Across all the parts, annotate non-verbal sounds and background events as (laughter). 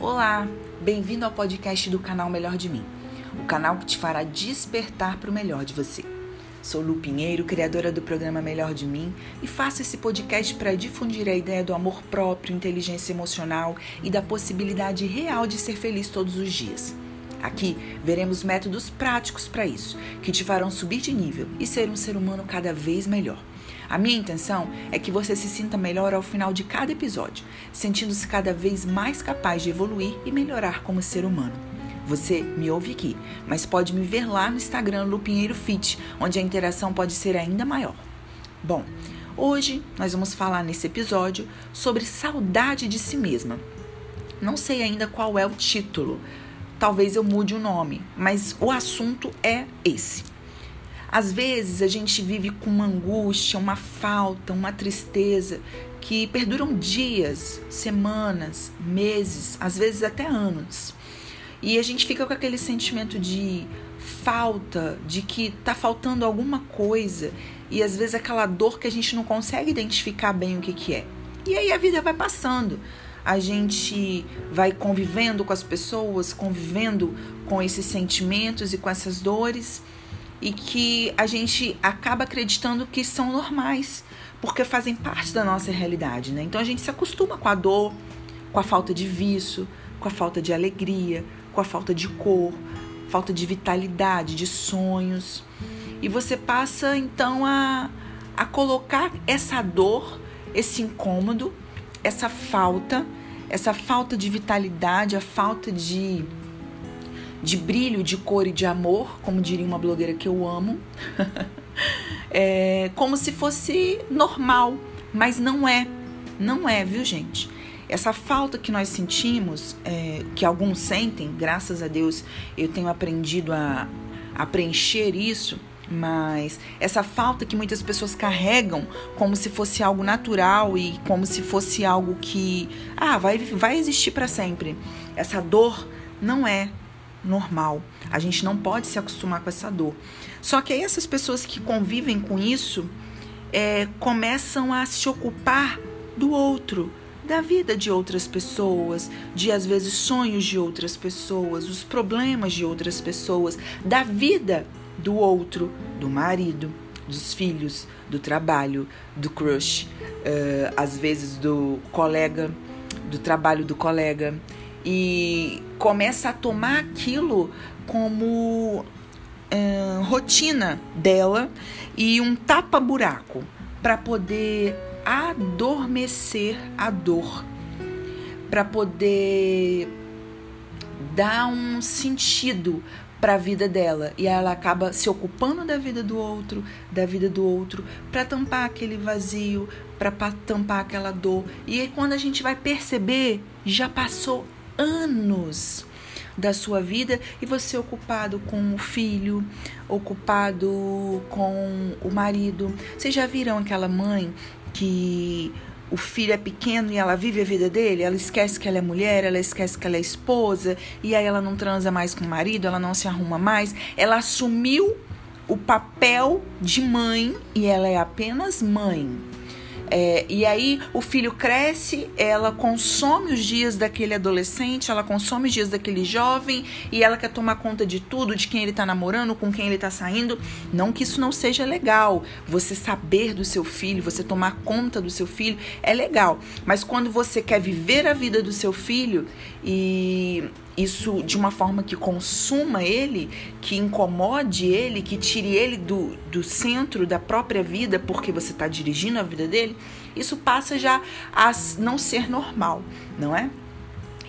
Olá, bem-vindo ao podcast do canal Melhor de Mim, o canal que te fará despertar para o melhor de você. Sou Lu Pinheiro, criadora do programa Melhor de Mim, e faço esse podcast para difundir a ideia do amor próprio, inteligência emocional e da possibilidade real de ser feliz todos os dias. Aqui veremos métodos práticos para isso, que te farão subir de nível e ser um ser humano cada vez melhor. A minha intenção é que você se sinta melhor ao final de cada episódio, sentindo-se cada vez mais capaz de evoluir e melhorar como ser humano. Você me ouve aqui, mas pode me ver lá no Instagram Lupinheiro Fit, onde a interação pode ser ainda maior. Bom, hoje nós vamos falar nesse episódio sobre saudade de si mesma. Não sei ainda qual é o título, talvez eu mude o nome, mas o assunto é esse. Às vezes a gente vive com uma angústia, uma falta, uma tristeza que perduram dias, semanas, meses, às vezes até anos. E a gente fica com aquele sentimento de falta, de que tá faltando alguma coisa, e às vezes aquela dor que a gente não consegue identificar bem o que, que é. E aí a vida vai passando. A gente vai convivendo com as pessoas, convivendo com esses sentimentos e com essas dores e que a gente acaba acreditando que são normais, porque fazem parte da nossa realidade, né? Então a gente se acostuma com a dor, com a falta de vício, com a falta de alegria, com a falta de cor, falta de vitalidade, de sonhos. E você passa então a, a colocar essa dor, esse incômodo, essa falta, essa falta de vitalidade, a falta de de brilho, de cor e de amor, como diria uma blogueira que eu amo, (laughs) é como se fosse normal, mas não é, não é, viu gente? Essa falta que nós sentimos, é, que alguns sentem, graças a Deus eu tenho aprendido a, a preencher isso, mas essa falta que muitas pessoas carregam como se fosse algo natural e como se fosse algo que ah, vai, vai existir para sempre. Essa dor não é normal. A gente não pode se acostumar com essa dor. Só que aí essas pessoas que convivem com isso é, começam a se ocupar do outro, da vida de outras pessoas, de às vezes sonhos de outras pessoas, os problemas de outras pessoas, da vida do outro, do marido, dos filhos, do trabalho, do crush, uh, às vezes do colega, do trabalho do colega e começa a tomar aquilo como rotina dela e um tapa-buraco para poder adormecer a dor, para poder dar um sentido para a vida dela e ela acaba se ocupando da vida do outro, da vida do outro, para tampar aquele vazio, para tampar aquela dor. E aí quando a gente vai perceber, já passou anos da sua vida e você ocupado com o filho, ocupado com o marido. Vocês já viram aquela mãe que o filho é pequeno e ela vive a vida dele, ela esquece que ela é mulher, ela esquece que ela é esposa, e aí ela não transa mais com o marido, ela não se arruma mais, ela assumiu o papel de mãe e ela é apenas mãe. É, e aí o filho cresce, ela consome os dias daquele adolescente, ela consome os dias daquele jovem e ela quer tomar conta de tudo, de quem ele está namorando, com quem ele está saindo. Não que isso não seja legal. Você saber do seu filho, você tomar conta do seu filho é legal. Mas quando você quer viver a vida do seu filho e isso de uma forma que consuma ele, que incomode ele, que tire ele do, do centro da própria vida, porque você está dirigindo a vida dele, isso passa já a não ser normal, não é?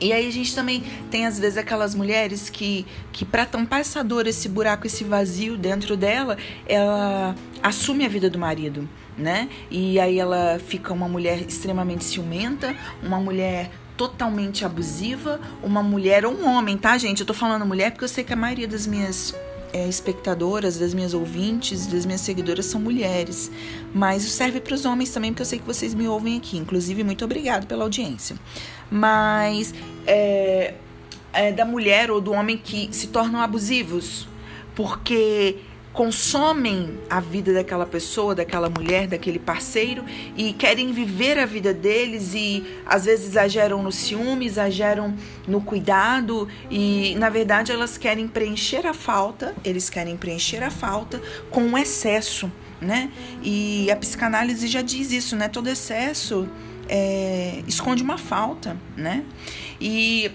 E aí a gente também tem às vezes aquelas mulheres que, que para tampar essa dor, esse buraco, esse vazio dentro dela, ela assume a vida do marido, né? E aí ela fica uma mulher extremamente ciumenta, uma mulher totalmente abusiva, uma mulher ou um homem, tá, gente? Eu tô falando mulher porque eu sei que a maioria das minhas é, espectadoras, das minhas ouvintes, das minhas seguidoras são mulheres. Mas isso serve para os homens também, porque eu sei que vocês me ouvem aqui. Inclusive, muito obrigado pela audiência. Mas é, é da mulher ou do homem que se tornam abusivos, porque consomem a vida daquela pessoa, daquela mulher, daquele parceiro e querem viver a vida deles e às vezes exageram no ciúme, exageram no cuidado e na verdade elas querem preencher a falta, eles querem preencher a falta com um excesso, né? E a psicanálise já diz isso, né? Todo excesso é, esconde uma falta, né? E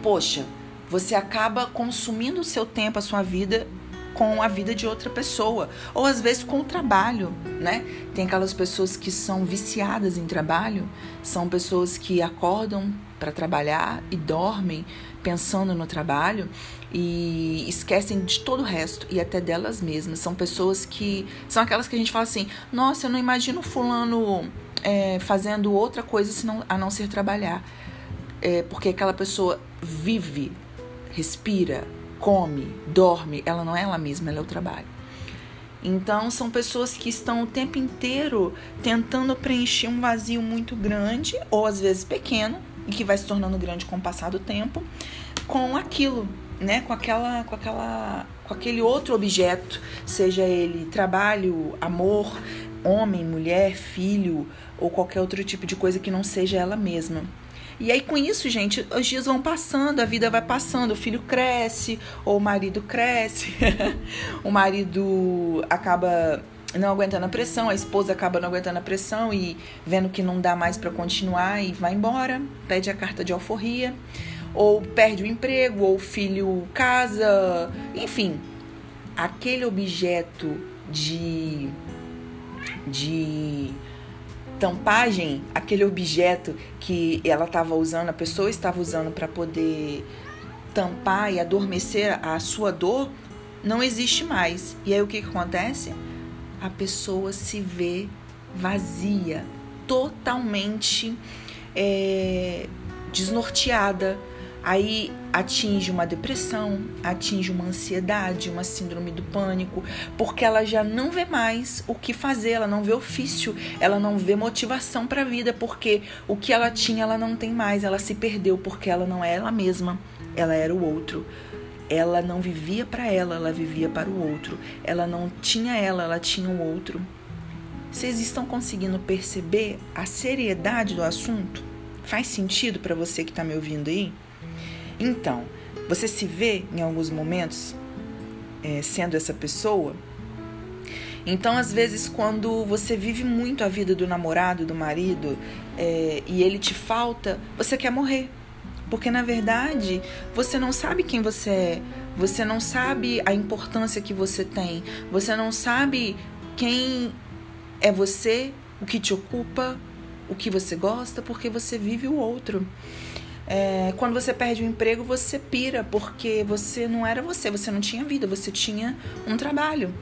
poxa, você acaba consumindo o seu tempo, a sua vida com a vida de outra pessoa, ou às vezes com o trabalho, né? Tem aquelas pessoas que são viciadas em trabalho, são pessoas que acordam para trabalhar e dormem pensando no trabalho e esquecem de todo o resto e até delas mesmas. São pessoas que são aquelas que a gente fala assim: nossa, eu não imagino fulano é, fazendo outra coisa senão, a não ser trabalhar, é, porque aquela pessoa vive, respira, come, dorme, ela não é ela mesma, ela é o trabalho. Então, são pessoas que estão o tempo inteiro tentando preencher um vazio muito grande, ou às vezes pequeno, e que vai se tornando grande com o passar do tempo, com aquilo, né? Com aquela, com aquela, com aquele outro objeto, seja ele trabalho, amor, homem, mulher, filho, ou qualquer outro tipo de coisa que não seja ela mesma. E aí, com isso, gente, os dias vão passando, a vida vai passando, o filho cresce, ou o marido cresce, (laughs) o marido acaba não aguentando a pressão, a esposa acaba não aguentando a pressão e vendo que não dá mais para continuar e vai embora, pede a carta de alforria, ou perde o emprego, ou o filho casa, enfim, aquele objeto de de tampagem, aquele objeto que ela estava usando, a pessoa estava usando para poder tampar e adormecer a sua dor, não existe mais. E aí o que, que acontece? A pessoa se vê vazia, totalmente é, desnorteada, Aí atinge uma depressão, atinge uma ansiedade, uma síndrome do pânico, porque ela já não vê mais o que fazer, ela não vê ofício, ela não vê motivação para a vida, porque o que ela tinha ela não tem mais, ela se perdeu porque ela não é ela mesma, ela era o outro. Ela não vivia para ela, ela vivia para o outro. Ela não tinha ela, ela tinha o outro. Vocês estão conseguindo perceber a seriedade do assunto? Faz sentido para você que está me ouvindo aí? Então, você se vê em alguns momentos é, sendo essa pessoa? Então, às vezes, quando você vive muito a vida do namorado, do marido, é, e ele te falta, você quer morrer. Porque, na verdade, você não sabe quem você é, você não sabe a importância que você tem, você não sabe quem é você, o que te ocupa, o que você gosta, porque você vive o outro. É, quando você perde o emprego, você pira, porque você não era você, você não tinha vida, você tinha um trabalho.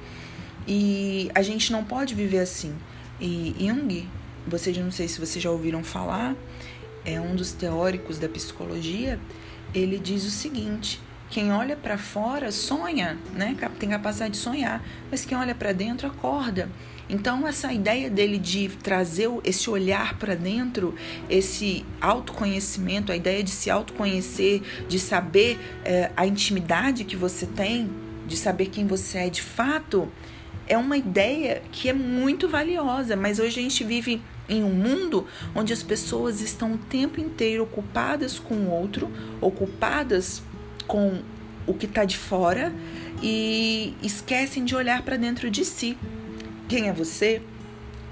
E a gente não pode viver assim. E Jung, vocês não sei se vocês já ouviram falar, é um dos teóricos da psicologia, ele diz o seguinte: quem olha para fora sonha, né? Tem capacidade de sonhar, mas quem olha para dentro acorda. Então, essa ideia dele de trazer esse olhar para dentro, esse autoconhecimento, a ideia de se autoconhecer, de saber é, a intimidade que você tem, de saber quem você é de fato, é uma ideia que é muito valiosa. Mas hoje a gente vive em um mundo onde as pessoas estão o tempo inteiro ocupadas com o outro, ocupadas com o que está de fora e esquecem de olhar para dentro de si. Quem é você?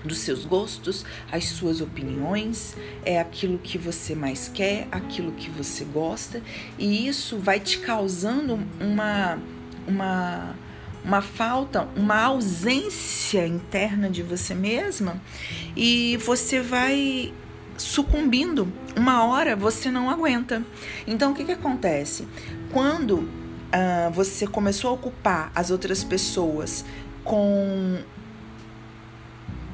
Dos seus gostos, as suas opiniões, é aquilo que você mais quer, aquilo que você gosta, e isso vai te causando uma, uma, uma falta, uma ausência interna de você mesma, e você vai sucumbindo. Uma hora você não aguenta. Então o que, que acontece? Quando uh, você começou a ocupar as outras pessoas com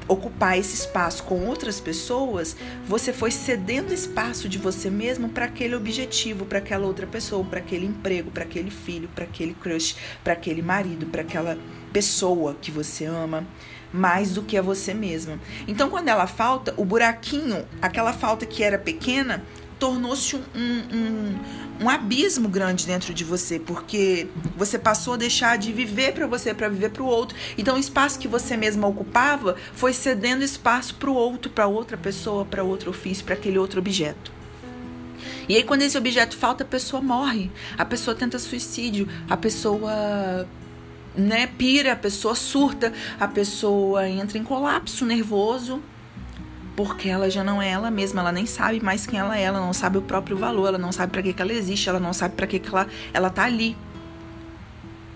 ocupar esse espaço com outras pessoas, você foi cedendo espaço de você mesmo para aquele objetivo, para aquela outra pessoa, para aquele emprego, para aquele filho, para aquele crush, para aquele marido, para aquela pessoa que você ama mais do que a você mesma. Então, quando ela falta, o buraquinho, aquela falta que era pequena, tornou-se um, um, um, abismo grande dentro de você, porque você passou a deixar de viver para você, para viver para o outro. Então, o espaço que você mesma ocupava foi cedendo espaço para o outro, para outra pessoa, para outro ofício, para aquele outro objeto. E aí, quando esse objeto falta, a pessoa morre, a pessoa tenta suicídio, a pessoa né, pira, a pessoa surta, a pessoa entra em colapso nervoso, porque ela já não é ela mesma, ela nem sabe mais quem ela é, ela não sabe o próprio valor, ela não sabe para que, que ela existe, ela não sabe para que, que ela, ela tá ali.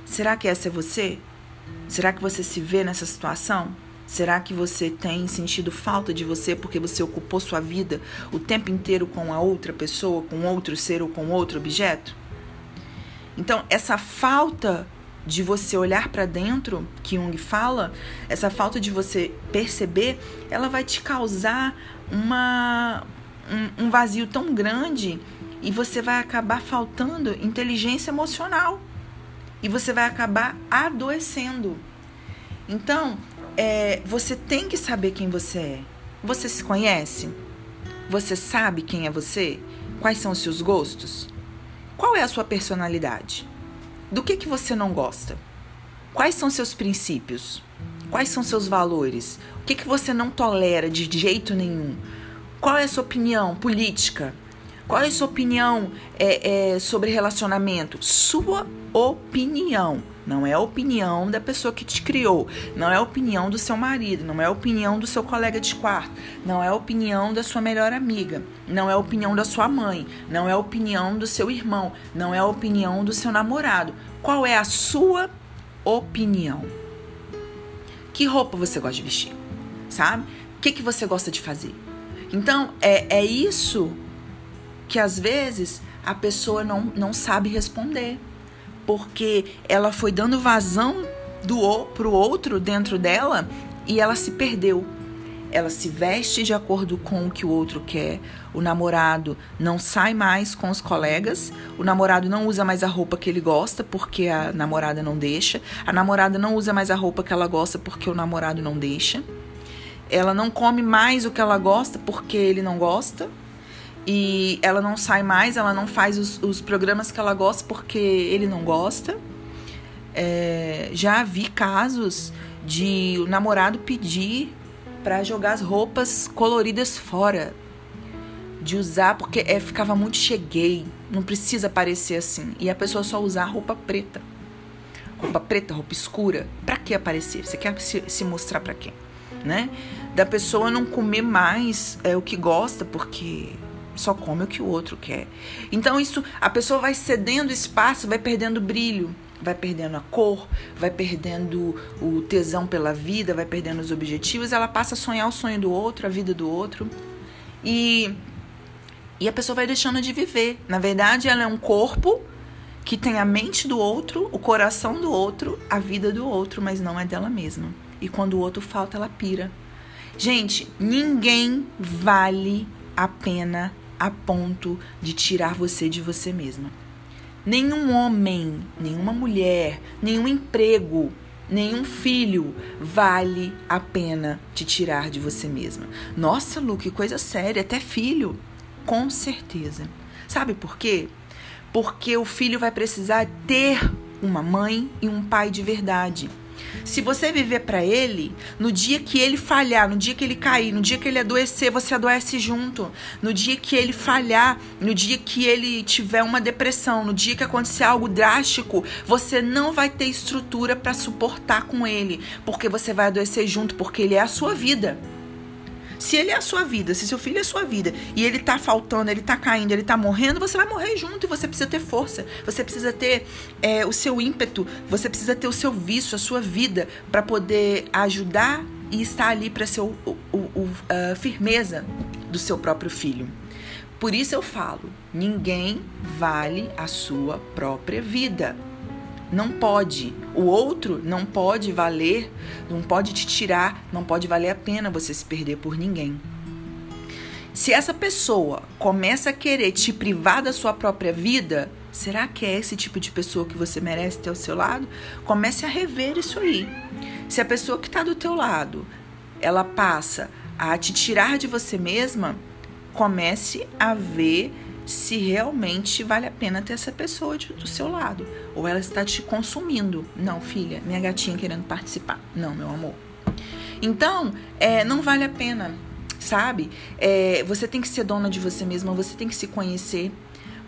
Será que essa é você? Será que você se vê nessa situação? Será que você tem sentido falta de você porque você ocupou sua vida o tempo inteiro com a outra pessoa, com outro ser ou com outro objeto? Então, essa falta de você olhar para dentro, que Jung fala, essa falta de você perceber, ela vai te causar uma, um, um vazio tão grande e você vai acabar faltando inteligência emocional e você vai acabar adoecendo. Então, é, você tem que saber quem você é. Você se conhece? Você sabe quem é você? Quais são os seus gostos? Qual é a sua personalidade? Do que, que você não gosta? Quais são seus princípios? Quais são seus valores? O que, que você não tolera de jeito nenhum? Qual é a sua opinião política? Qual é a sua opinião é, é, sobre relacionamento? Sua opinião. Não é a opinião da pessoa que te criou, não é a opinião do seu marido, não é a opinião do seu colega de quarto, não é a opinião da sua melhor amiga, não é a opinião da sua mãe, não é a opinião do seu irmão, não é a opinião do seu namorado. Qual é a sua opinião? Que roupa você gosta de vestir? Sabe? O que, que você gosta de fazer? Então, é, é isso que às vezes a pessoa não, não sabe responder porque ela foi dando vazão do pro outro dentro dela e ela se perdeu. Ela se veste de acordo com o que o outro quer. O namorado não sai mais com os colegas. O namorado não usa mais a roupa que ele gosta porque a namorada não deixa. A namorada não usa mais a roupa que ela gosta porque o namorado não deixa. Ela não come mais o que ela gosta porque ele não gosta e ela não sai mais, ela não faz os, os programas que ela gosta porque ele não gosta. É, já vi casos de o namorado pedir para jogar as roupas coloridas fora, de usar porque é, ficava muito cheguei, não precisa parecer assim. E a pessoa só usar roupa preta, roupa preta, roupa escura, para que aparecer? Você quer se, se mostrar para quem, né? Da pessoa não comer mais é, o que gosta porque só come o que o outro quer. Então isso, a pessoa vai cedendo espaço, vai perdendo brilho, vai perdendo a cor, vai perdendo o tesão pela vida, vai perdendo os objetivos, ela passa a sonhar o sonho do outro, a vida do outro. E e a pessoa vai deixando de viver. Na verdade, ela é um corpo que tem a mente do outro, o coração do outro, a vida do outro, mas não é dela mesma. E quando o outro falta, ela pira. Gente, ninguém vale a pena a ponto de tirar você de você mesma. Nenhum homem, nenhuma mulher, nenhum emprego, nenhum filho vale a pena te tirar de você mesma. Nossa, Lu, que coisa séria, até filho. Com certeza. Sabe por quê? Porque o filho vai precisar ter uma mãe e um pai de verdade. Se você viver para ele, no dia que ele falhar, no dia que ele cair, no dia que ele adoecer, você adoece junto. No dia que ele falhar, no dia que ele tiver uma depressão, no dia que acontecer algo drástico, você não vai ter estrutura para suportar com ele, porque você vai adoecer junto, porque ele é a sua vida. Se ele é a sua vida, se seu filho é a sua vida e ele tá faltando, ele tá caindo, ele tá morrendo, você vai morrer junto e você precisa ter força, você precisa ter é, o seu ímpeto, você precisa ter o seu vício, a sua vida para poder ajudar e estar ali para ser o, o, o, a firmeza do seu próprio filho. Por isso eu falo: ninguém vale a sua própria vida. Não pode. O outro não pode valer, não pode te tirar, não pode valer a pena você se perder por ninguém. Se essa pessoa começa a querer te privar da sua própria vida, será que é esse tipo de pessoa que você merece ter ao seu lado? Comece a rever isso aí. Se a pessoa que está do teu lado, ela passa a te tirar de você mesma, comece a ver se realmente vale a pena ter essa pessoa do seu lado. Ou ela está te consumindo. Não, filha, minha gatinha querendo participar. Não, meu amor. Então, é, não vale a pena, sabe? É, você tem que ser dona de você mesma, você tem que se conhecer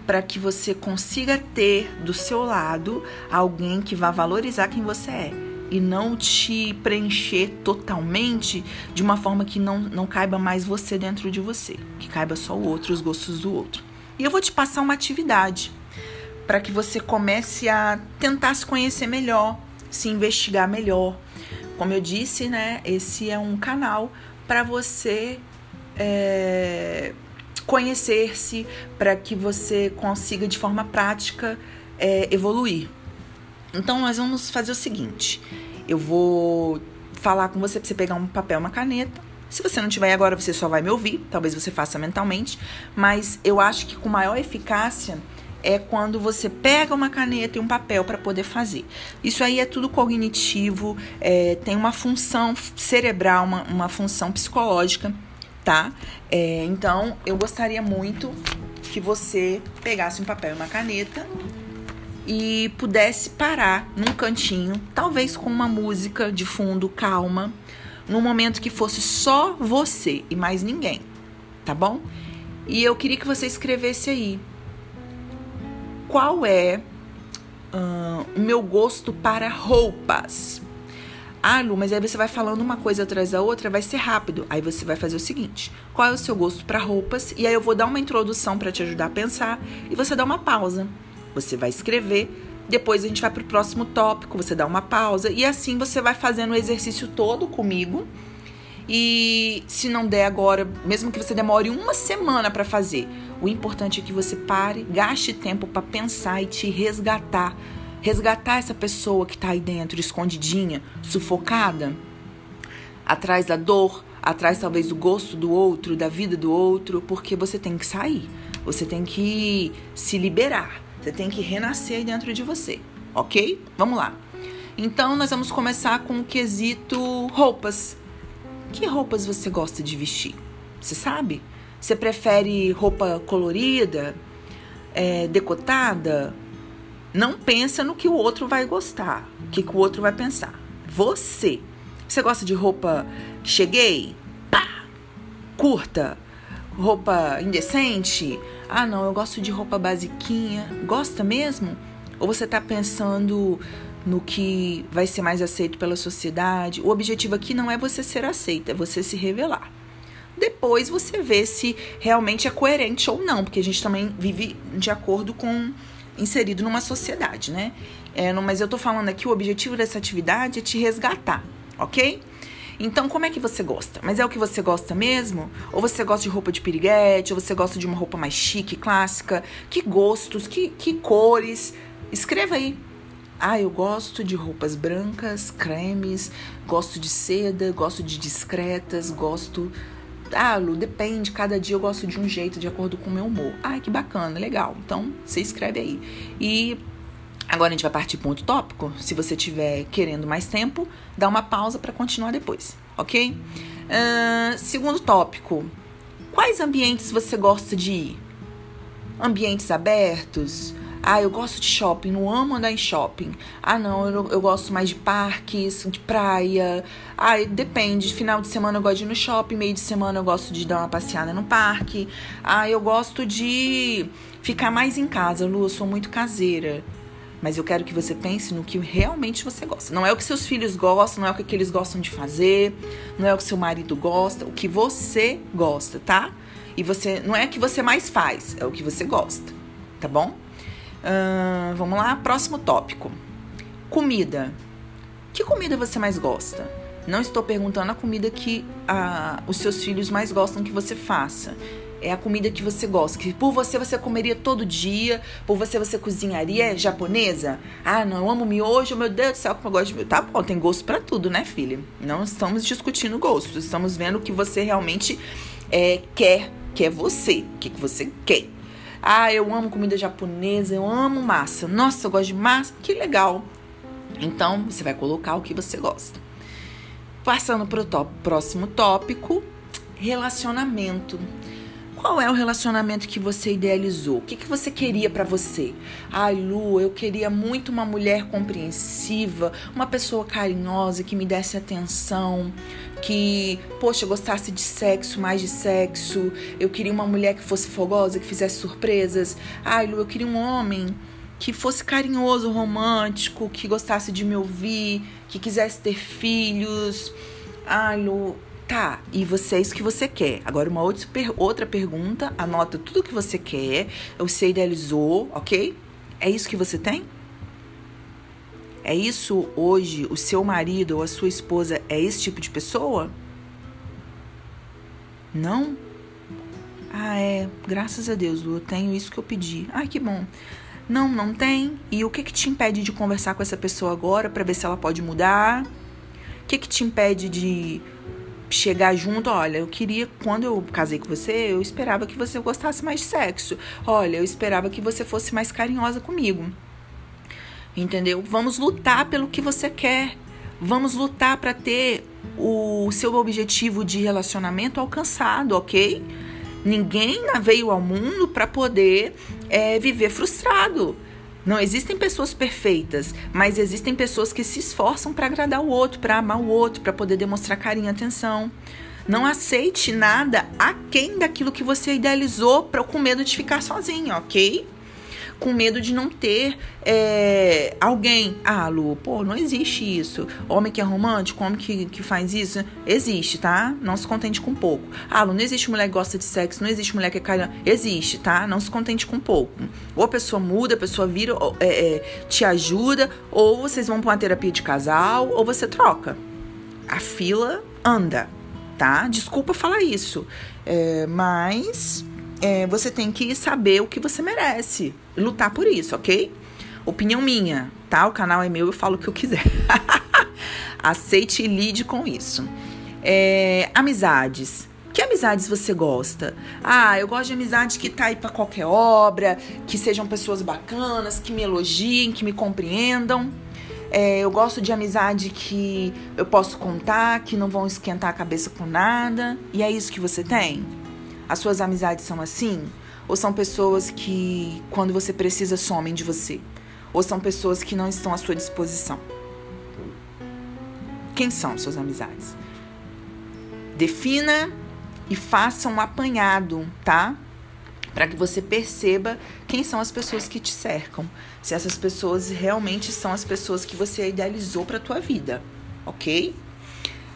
para que você consiga ter do seu lado alguém que vá valorizar quem você é e não te preencher totalmente de uma forma que não, não caiba mais você dentro de você, que caiba só o outro, os gostos do outro. E eu vou te passar uma atividade para que você comece a tentar se conhecer melhor, se investigar melhor. Como eu disse, né? Esse é um canal para você é, conhecer-se, para que você consiga de forma prática é, evoluir. Então, nós vamos fazer o seguinte: eu vou falar com você para você pegar um papel, uma caneta. Se você não tiver agora, você só vai me ouvir. Talvez você faça mentalmente. Mas eu acho que com maior eficácia é quando você pega uma caneta e um papel para poder fazer. Isso aí é tudo cognitivo, é, tem uma função cerebral, uma, uma função psicológica, tá? É, então, eu gostaria muito que você pegasse um papel e uma caneta e pudesse parar num cantinho, talvez com uma música de fundo calma, num momento que fosse só você e mais ninguém, tá bom? E eu queria que você escrevesse aí qual é uh, o meu gosto para roupas. Ah, Lu, mas aí você vai falando uma coisa atrás da outra, vai ser rápido. Aí você vai fazer o seguinte: qual é o seu gosto para roupas? E aí eu vou dar uma introdução para te ajudar a pensar e você dá uma pausa. Você vai escrever, depois a gente vai para o próximo tópico, você dá uma pausa e assim você vai fazendo o exercício todo comigo. E se não der agora, mesmo que você demore uma semana para fazer, o importante é que você pare, gaste tempo para pensar e te resgatar. Resgatar essa pessoa que está aí dentro, escondidinha, sufocada, atrás da dor, atrás talvez do gosto do outro, da vida do outro, porque você tem que sair, você tem que se liberar. Você tem que renascer dentro de você, ok? Vamos lá. Então, nós vamos começar com o quesito roupas. Que roupas você gosta de vestir? Você sabe? Você prefere roupa colorida, é, decotada? Não pensa no que o outro vai gostar, o que, que o outro vai pensar. Você. Você gosta de roupa cheguei? Pá! Curta? roupa indecente? Ah, não, eu gosto de roupa basiquinha. Gosta mesmo? Ou você está pensando no que vai ser mais aceito pela sociedade? O objetivo aqui não é você ser aceita, é você se revelar. Depois você vê se realmente é coerente ou não, porque a gente também vive de acordo com inserido numa sociedade, né? É, mas eu tô falando aqui, o objetivo dessa atividade é te resgatar, ok? Então, como é que você gosta? Mas é o que você gosta mesmo? Ou você gosta de roupa de piriguete? Ou você gosta de uma roupa mais chique, clássica? Que gostos? Que, que cores? Escreva aí. Ah, eu gosto de roupas brancas, cremes, gosto de seda, gosto de discretas, gosto. Ah, Lu, depende, cada dia eu gosto de um jeito, de acordo com o meu humor. Ah, que bacana, legal. Então, você escreve aí. E Agora a gente vai partir para outro tópico. Se você estiver querendo mais tempo, dá uma pausa para continuar depois, ok? Uh, segundo tópico: quais ambientes você gosta de ir? Ambientes abertos? Ah, eu gosto de shopping, não amo andar em shopping. Ah, não, eu, eu gosto mais de parques, de praia. Ah, depende. Final de semana eu gosto de ir no shopping, meio de semana eu gosto de dar uma passeada no parque. Ah, eu gosto de ficar mais em casa. Lu, eu sou muito caseira. Mas eu quero que você pense no que realmente você gosta. Não é o que seus filhos gostam, não é o que eles gostam de fazer, não é o que seu marido gosta, o que você gosta, tá? E você não é o que você mais faz, é o que você gosta, tá bom? Uh, vamos lá, próximo tópico. Comida. Que comida você mais gosta? Não estou perguntando a comida que os seus filhos mais gostam que você faça é a comida que você gosta, que por você você comeria todo dia, por você você cozinharia é japonesa? Ah, não, eu amo miojo, meu Deus do céu, como eu gosto de miojo. Tá bom, tem gosto para tudo, né, filha? Não estamos discutindo gostos, estamos vendo o que você realmente é, quer, que é você, o que, que você quer. Ah, eu amo comida japonesa, eu amo massa. Nossa, eu gosto de massa, que legal. Então, você vai colocar o que você gosta. Passando para o próximo tópico, relacionamento. Qual é o relacionamento que você idealizou? O que, que você queria para você? Ai, Lu, eu queria muito uma mulher compreensiva, uma pessoa carinhosa que me desse atenção, que, poxa, gostasse de sexo, mais de sexo. Eu queria uma mulher que fosse fogosa, que fizesse surpresas. Ai, Lu, eu queria um homem que fosse carinhoso, romântico, que gostasse de me ouvir, que quisesse ter filhos. Ai, Lu, Tá, e você é isso que você quer. Agora, uma outra, outra pergunta, anota tudo que você quer, você idealizou, ok? É isso que você tem? É isso hoje, o seu marido ou a sua esposa é esse tipo de pessoa? Não? Ah, é. Graças a Deus, eu tenho isso que eu pedi. Ai, que bom. Não, não tem. E o que que te impede de conversar com essa pessoa agora para ver se ela pode mudar? O que que te impede de chegar junto, olha, eu queria, quando eu casei com você, eu esperava que você gostasse mais de sexo. Olha, eu esperava que você fosse mais carinhosa comigo. Entendeu? Vamos lutar pelo que você quer. Vamos lutar para ter o seu objetivo de relacionamento alcançado, ok? Ninguém veio ao mundo para poder é, viver frustrado. Não existem pessoas perfeitas, mas existem pessoas que se esforçam para agradar o outro, para amar o outro, para poder demonstrar carinho e atenção. Não aceite nada aquém daquilo que você idealizou pra, com medo de ficar sozinho, ok? Com medo de não ter é, alguém. Ah, Lu, pô, não existe isso. Homem que é romântico, homem que, que faz isso, existe, tá? Não se contente com pouco. Ah, Lu, não existe mulher que gosta de sexo, não existe mulher que é cara. Existe, tá? Não se contente com pouco. Ou a pessoa muda, a pessoa vira, é, é, te ajuda, ou vocês vão pra uma terapia de casal, ou você troca. A fila anda, tá? Desculpa falar isso, é, mas é, você tem que saber o que você merece lutar por isso, ok? Opinião minha, tá? O canal é meu, eu falo o que eu quiser. (laughs) Aceite e lide com isso. É, amizades. Que amizades você gosta? Ah, eu gosto de amizade que tá aí para qualquer obra, que sejam pessoas bacanas, que me elogiem, que me compreendam. É, eu gosto de amizade que eu posso contar, que não vão esquentar a cabeça com nada. E é isso que você tem? As suas amizades são assim? Ou são pessoas que, quando você precisa, somem de você? Ou são pessoas que não estão à sua disposição? Quem são suas amizades? Defina e faça um apanhado, tá? Para que você perceba quem são as pessoas que te cercam. Se essas pessoas realmente são as pessoas que você idealizou para tua vida, ok?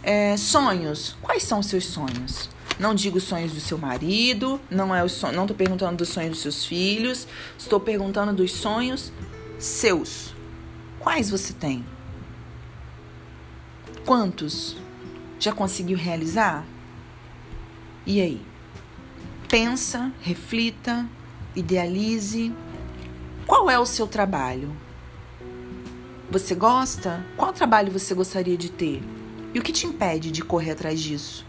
É, sonhos. Quais são os seus sonhos? Não digo os sonhos do seu marido, não é o son... não estou perguntando dos sonhos dos seus filhos, estou perguntando dos sonhos seus. Quais você tem? Quantos já conseguiu realizar? E aí? Pensa, reflita, idealize. Qual é o seu trabalho? Você gosta? Qual trabalho você gostaria de ter? E o que te impede de correr atrás disso?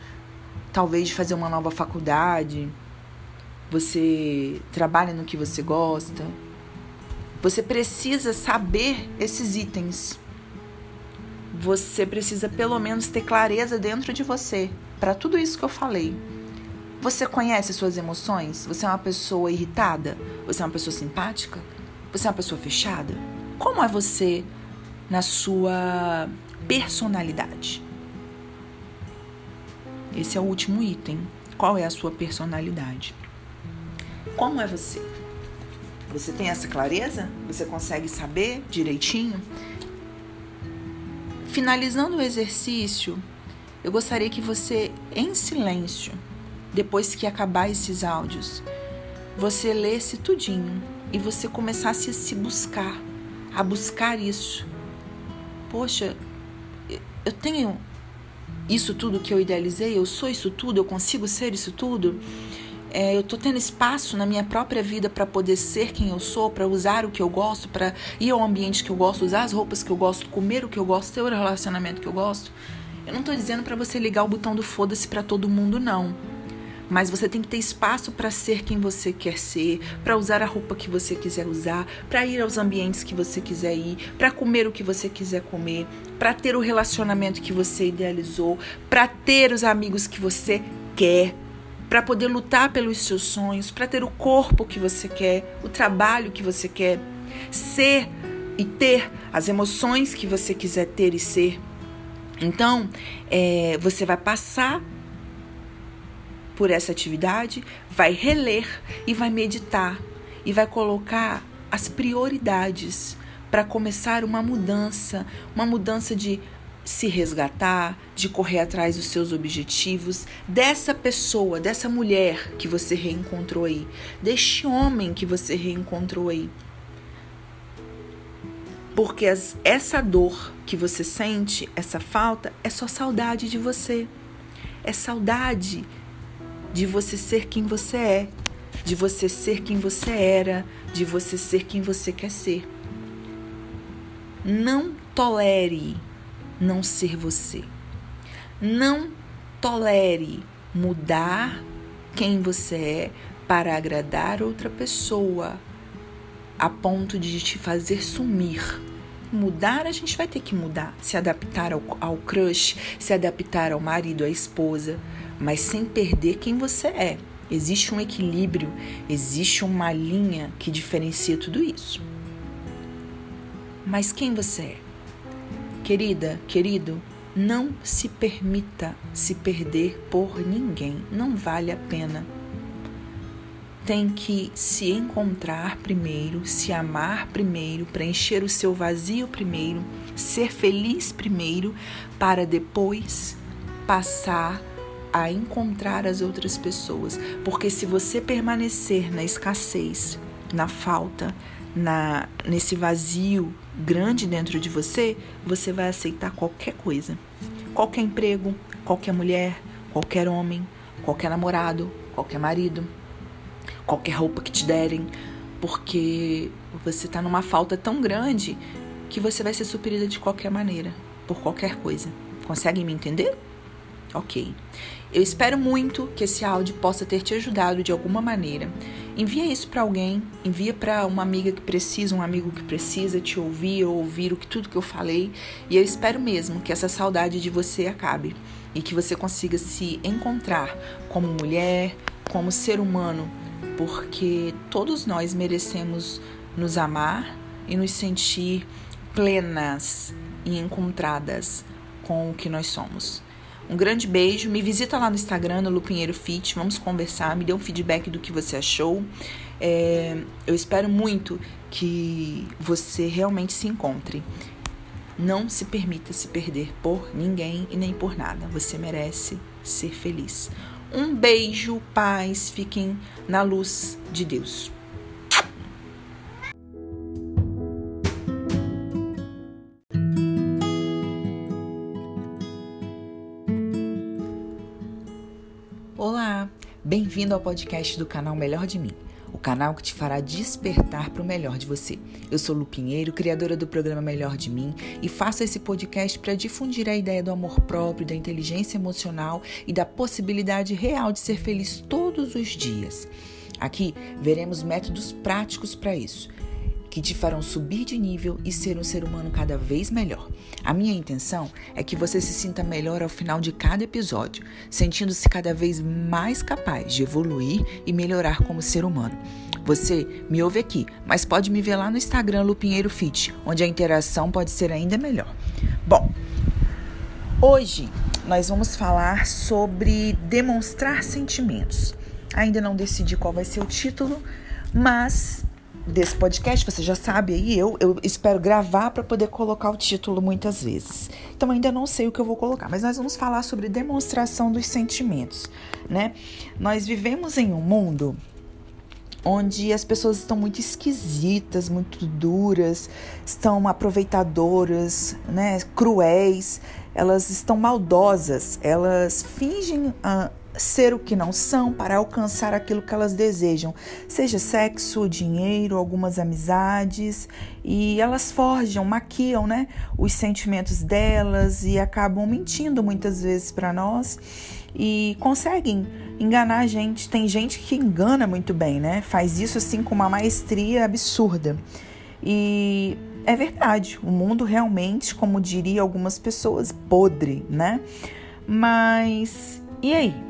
Talvez fazer uma nova faculdade, você trabalha no que você gosta. Você precisa saber esses itens. Você precisa pelo menos ter clareza dentro de você para tudo isso que eu falei. Você conhece suas emoções? Você é uma pessoa irritada? Você é uma pessoa simpática? Você é uma pessoa fechada? Como é você na sua personalidade? Esse é o último item. Qual é a sua personalidade? Como é você? Você tem essa clareza? Você consegue saber direitinho? Finalizando o exercício, eu gostaria que você, em silêncio, depois que acabar esses áudios, você lesse tudinho e você começasse a se buscar, a buscar isso. Poxa, eu tenho isso tudo que eu idealizei, eu sou isso tudo, eu consigo ser isso tudo. É, eu tô tendo espaço na minha própria vida para poder ser quem eu sou, para usar o que eu gosto, para ir ao ambiente que eu gosto, usar as roupas que eu gosto, comer o que eu gosto, ter o relacionamento que eu gosto. Eu não tô dizendo para você ligar o botão do foda-se para todo mundo, não. Mas você tem que ter espaço para ser quem você quer ser, para usar a roupa que você quiser usar, para ir aos ambientes que você quiser ir, para comer o que você quiser comer, para ter o relacionamento que você idealizou, para ter os amigos que você quer. para poder lutar pelos seus sonhos, para ter o corpo que você quer, o trabalho que você quer, ser e ter as emoções que você quiser ter e ser. Então, é, você vai passar por essa atividade, vai reler e vai meditar e vai colocar as prioridades para começar uma mudança, uma mudança de se resgatar, de correr atrás dos seus objetivos, dessa pessoa, dessa mulher que você reencontrou aí, deste homem que você reencontrou aí. Porque as, essa dor que você sente, essa falta, é só saudade de você. É saudade de você ser quem você é, de você ser quem você era, de você ser quem você quer ser. Não tolere não ser você. Não tolere mudar quem você é para agradar outra pessoa a ponto de te fazer sumir. Mudar, a gente vai ter que mudar, se adaptar ao, ao crush, se adaptar ao marido, à esposa, mas sem perder quem você é. Existe um equilíbrio, existe uma linha que diferencia tudo isso. Mas quem você é? Querida, querido, não se permita se perder por ninguém, não vale a pena. Tem que se encontrar primeiro, se amar primeiro, preencher o seu vazio primeiro, ser feliz primeiro, para depois passar a encontrar as outras pessoas. Porque se você permanecer na escassez, na falta, na nesse vazio grande dentro de você, você vai aceitar qualquer coisa. Qualquer emprego, qualquer mulher, qualquer homem, qualquer namorado, qualquer marido, qualquer roupa que te derem, porque você está numa falta tão grande que você vai ser suprida de qualquer maneira, por qualquer coisa. Conseguem me entender? Ok. Eu espero muito que esse áudio possa ter te ajudado de alguma maneira. Envia isso para alguém, envia para uma amiga que precisa, um amigo que precisa te ouvir ou ouvir o que tudo que eu falei, e eu espero mesmo que essa saudade de você acabe e que você consiga se encontrar como mulher, como ser humano, porque todos nós merecemos nos amar e nos sentir plenas e encontradas com o que nós somos. Um grande beijo. Me visita lá no Instagram, no Lupinheiro Fit. Vamos conversar. Me dê um feedback do que você achou. É, eu espero muito que você realmente se encontre. Não se permita se perder por ninguém e nem por nada. Você merece ser feliz. Um beijo, paz. Fiquem na luz de Deus. Bem-vindo ao podcast do canal Melhor de Mim, o canal que te fará despertar para o melhor de você. Eu sou Lu Pinheiro, criadora do programa Melhor de Mim, e faço esse podcast para difundir a ideia do amor próprio, da inteligência emocional e da possibilidade real de ser feliz todos os dias. Aqui veremos métodos práticos para isso que te farão subir de nível e ser um ser humano cada vez melhor. A minha intenção é que você se sinta melhor ao final de cada episódio, sentindo-se cada vez mais capaz de evoluir e melhorar como ser humano. Você me ouve aqui, mas pode me ver lá no Instagram Lupinheiro Fit, onde a interação pode ser ainda melhor. Bom, hoje nós vamos falar sobre demonstrar sentimentos. Ainda não decidi qual vai ser o título, mas desse podcast, você já sabe aí, eu, eu espero gravar para poder colocar o título muitas vezes. Então ainda não sei o que eu vou colocar, mas nós vamos falar sobre demonstração dos sentimentos, né? Nós vivemos em um mundo onde as pessoas estão muito esquisitas, muito duras, estão aproveitadoras, né, cruéis, elas estão maldosas, elas fingem uh, ser o que não são para alcançar aquilo que elas desejam, seja sexo, dinheiro, algumas amizades, e elas forjam, maquiam, né, os sentimentos delas e acabam mentindo muitas vezes para nós e conseguem enganar a gente. Tem gente que engana muito bem, né? Faz isso assim com uma maestria absurda. E é verdade, o mundo realmente, como diria algumas pessoas, podre, né? Mas e aí?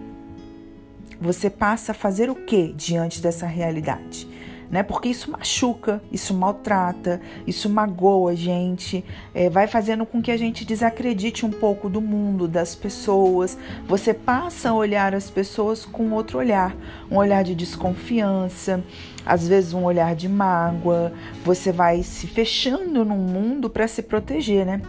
Você passa a fazer o que diante dessa realidade? né? Porque isso machuca, isso maltrata, isso magoa a gente, é, vai fazendo com que a gente desacredite um pouco do mundo, das pessoas. Você passa a olhar as pessoas com outro olhar, um olhar de desconfiança, às vezes um olhar de mágoa. Você vai se fechando num mundo para se proteger, né?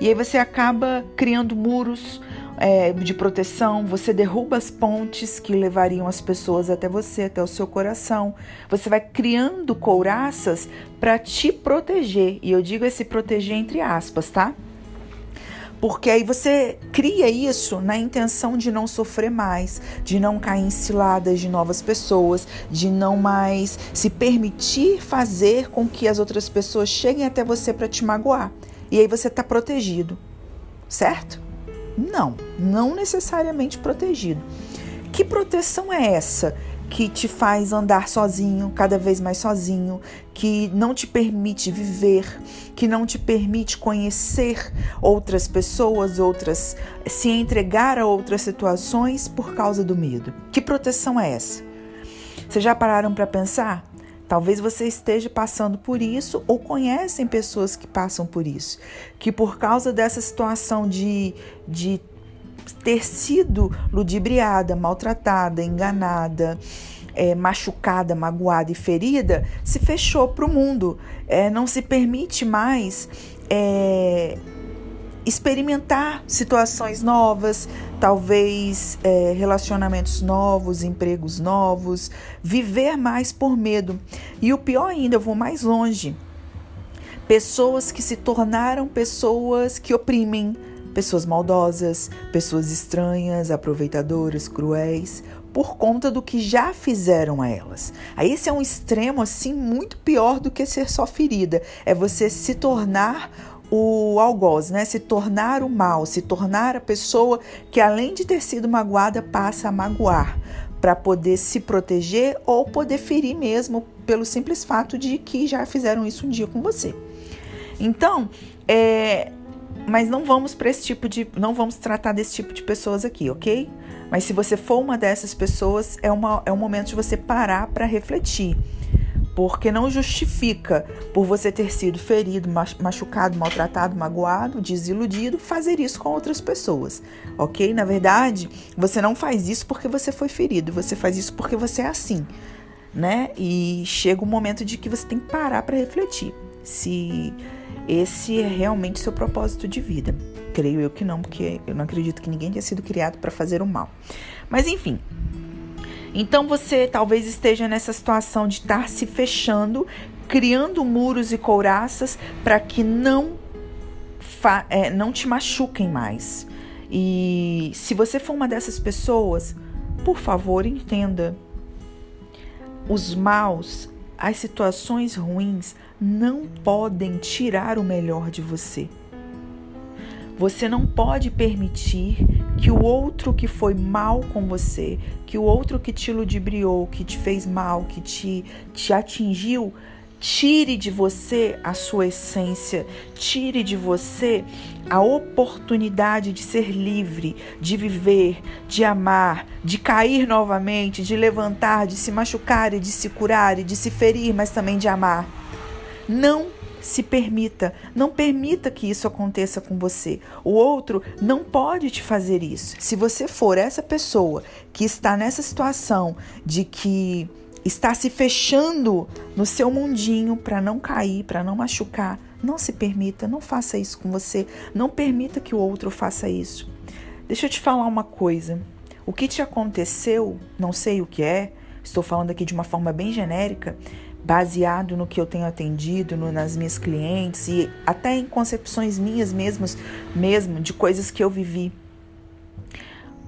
E aí você acaba criando muros, é, de proteção, você derruba as pontes que levariam as pessoas até você, até o seu coração. Você vai criando couraças para te proteger. E eu digo esse proteger entre aspas, tá? Porque aí você cria isso na intenção de não sofrer mais, de não cair em ciladas de novas pessoas, de não mais se permitir fazer com que as outras pessoas cheguem até você para te magoar. E aí você está protegido, certo? Não, não necessariamente protegido. Que proteção é essa que te faz andar sozinho, cada vez mais sozinho, que não te permite viver, que não te permite conhecer outras pessoas, outras se entregar a outras situações por causa do medo? Que proteção é essa? Vocês já pararam para pensar? Talvez você esteja passando por isso ou conhecem pessoas que passam por isso, que por causa dessa situação de, de ter sido ludibriada, maltratada, enganada, é, machucada, magoada e ferida, se fechou para o mundo, é, não se permite mais. É, experimentar situações novas, talvez é, relacionamentos novos, empregos novos, viver mais por medo. E o pior ainda, eu vou mais longe. Pessoas que se tornaram pessoas que oprimem, pessoas maldosas, pessoas estranhas, aproveitadoras, cruéis, por conta do que já fizeram a elas. Aí esse é um extremo assim muito pior do que ser só ferida, é você se tornar o algoz, né? Se tornar o mal, se tornar a pessoa que além de ter sido magoada passa a magoar para poder se proteger ou poder ferir mesmo pelo simples fato de que já fizeram isso um dia com você. Então, é, mas não vamos para esse tipo de, não vamos tratar desse tipo de pessoas aqui, ok? Mas se você for uma dessas pessoas, é, uma, é um momento de você parar para refletir porque não justifica por você ter sido ferido, machucado, maltratado, magoado, desiludido, fazer isso com outras pessoas, ok? Na verdade, você não faz isso porque você foi ferido, você faz isso porque você é assim, né? E chega um momento de que você tem que parar para refletir se esse é realmente seu propósito de vida. Creio eu que não, porque eu não acredito que ninguém tenha sido criado para fazer o mal. Mas enfim, então você talvez esteja nessa situação de estar se fechando, criando muros e couraças para que não, é, não te machuquem mais. E se você for uma dessas pessoas, por favor, entenda. Os maus, as situações ruins não podem tirar o melhor de você. Você não pode permitir que o outro que foi mal com você, que o outro que te ludibriou, que te fez mal, que te, te atingiu, tire de você a sua essência, tire de você a oportunidade de ser livre, de viver, de amar, de cair novamente, de levantar, de se machucar e de se curar e de se ferir, mas também de amar. Não se permita, não permita que isso aconteça com você. O outro não pode te fazer isso. Se você for essa pessoa que está nessa situação de que está se fechando no seu mundinho para não cair, para não machucar, não se permita, não faça isso com você, não permita que o outro faça isso. Deixa eu te falar uma coisa. O que te aconteceu, não sei o que é, estou falando aqui de uma forma bem genérica, baseado no que eu tenho atendido, no, nas minhas clientes e até em concepções minhas mesmas, mesmo de coisas que eu vivi.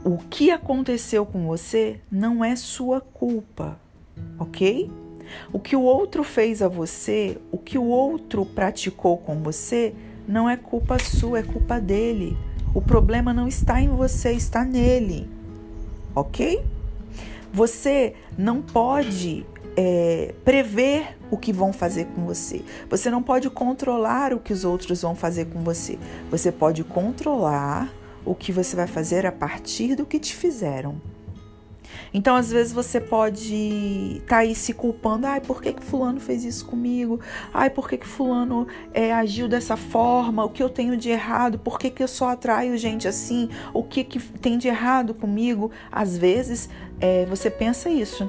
O que aconteceu com você não é sua culpa, ok? O que o outro fez a você, o que o outro praticou com você, não é culpa sua, é culpa dele. O problema não está em você, está nele, ok? Você não pode é, prever o que vão fazer com você. Você não pode controlar o que os outros vão fazer com você. Você pode controlar o que você vai fazer a partir do que te fizeram. Então, às vezes, você pode estar tá aí se culpando. Ai, por que, que fulano fez isso comigo? Ai, por que, que fulano é, agiu dessa forma? O que eu tenho de errado? Por que, que eu só atraio gente assim? O que, que tem de errado comigo? Às vezes, é, você pensa isso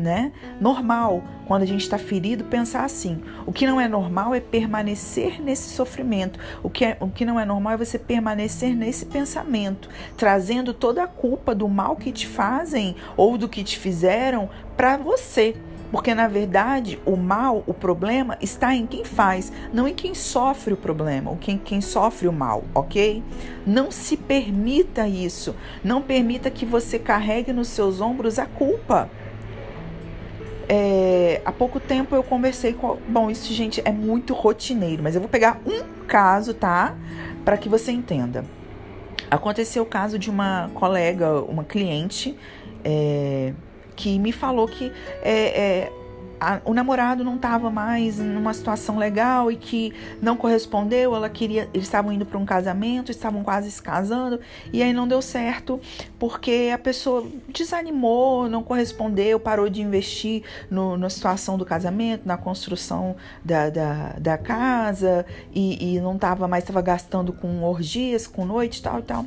né? Normal, quando a gente está ferido, pensar assim. O que não é normal é permanecer nesse sofrimento. O que, é, o que não é normal é você permanecer nesse pensamento, trazendo toda a culpa do mal que te fazem ou do que te fizeram para você. Porque na verdade o mal, o problema está em quem faz, não em quem sofre o problema, ou quem, quem sofre o mal, ok? Não se permita isso. Não permita que você carregue nos seus ombros a culpa. É, há pouco tempo eu conversei com. Bom, isso, gente, é muito rotineiro, mas eu vou pegar um caso, tá? Para que você entenda. Aconteceu o caso de uma colega, uma cliente, é, que me falou que é, é a, o namorado não estava mais numa situação legal e que não correspondeu, ela queria, eles estavam indo para um casamento, estavam quase se casando e aí não deu certo porque a pessoa desanimou, não correspondeu, parou de investir no, na situação do casamento, na construção da, da, da casa e, e não estava mais, estava gastando com orgias, com noite, tal e tal.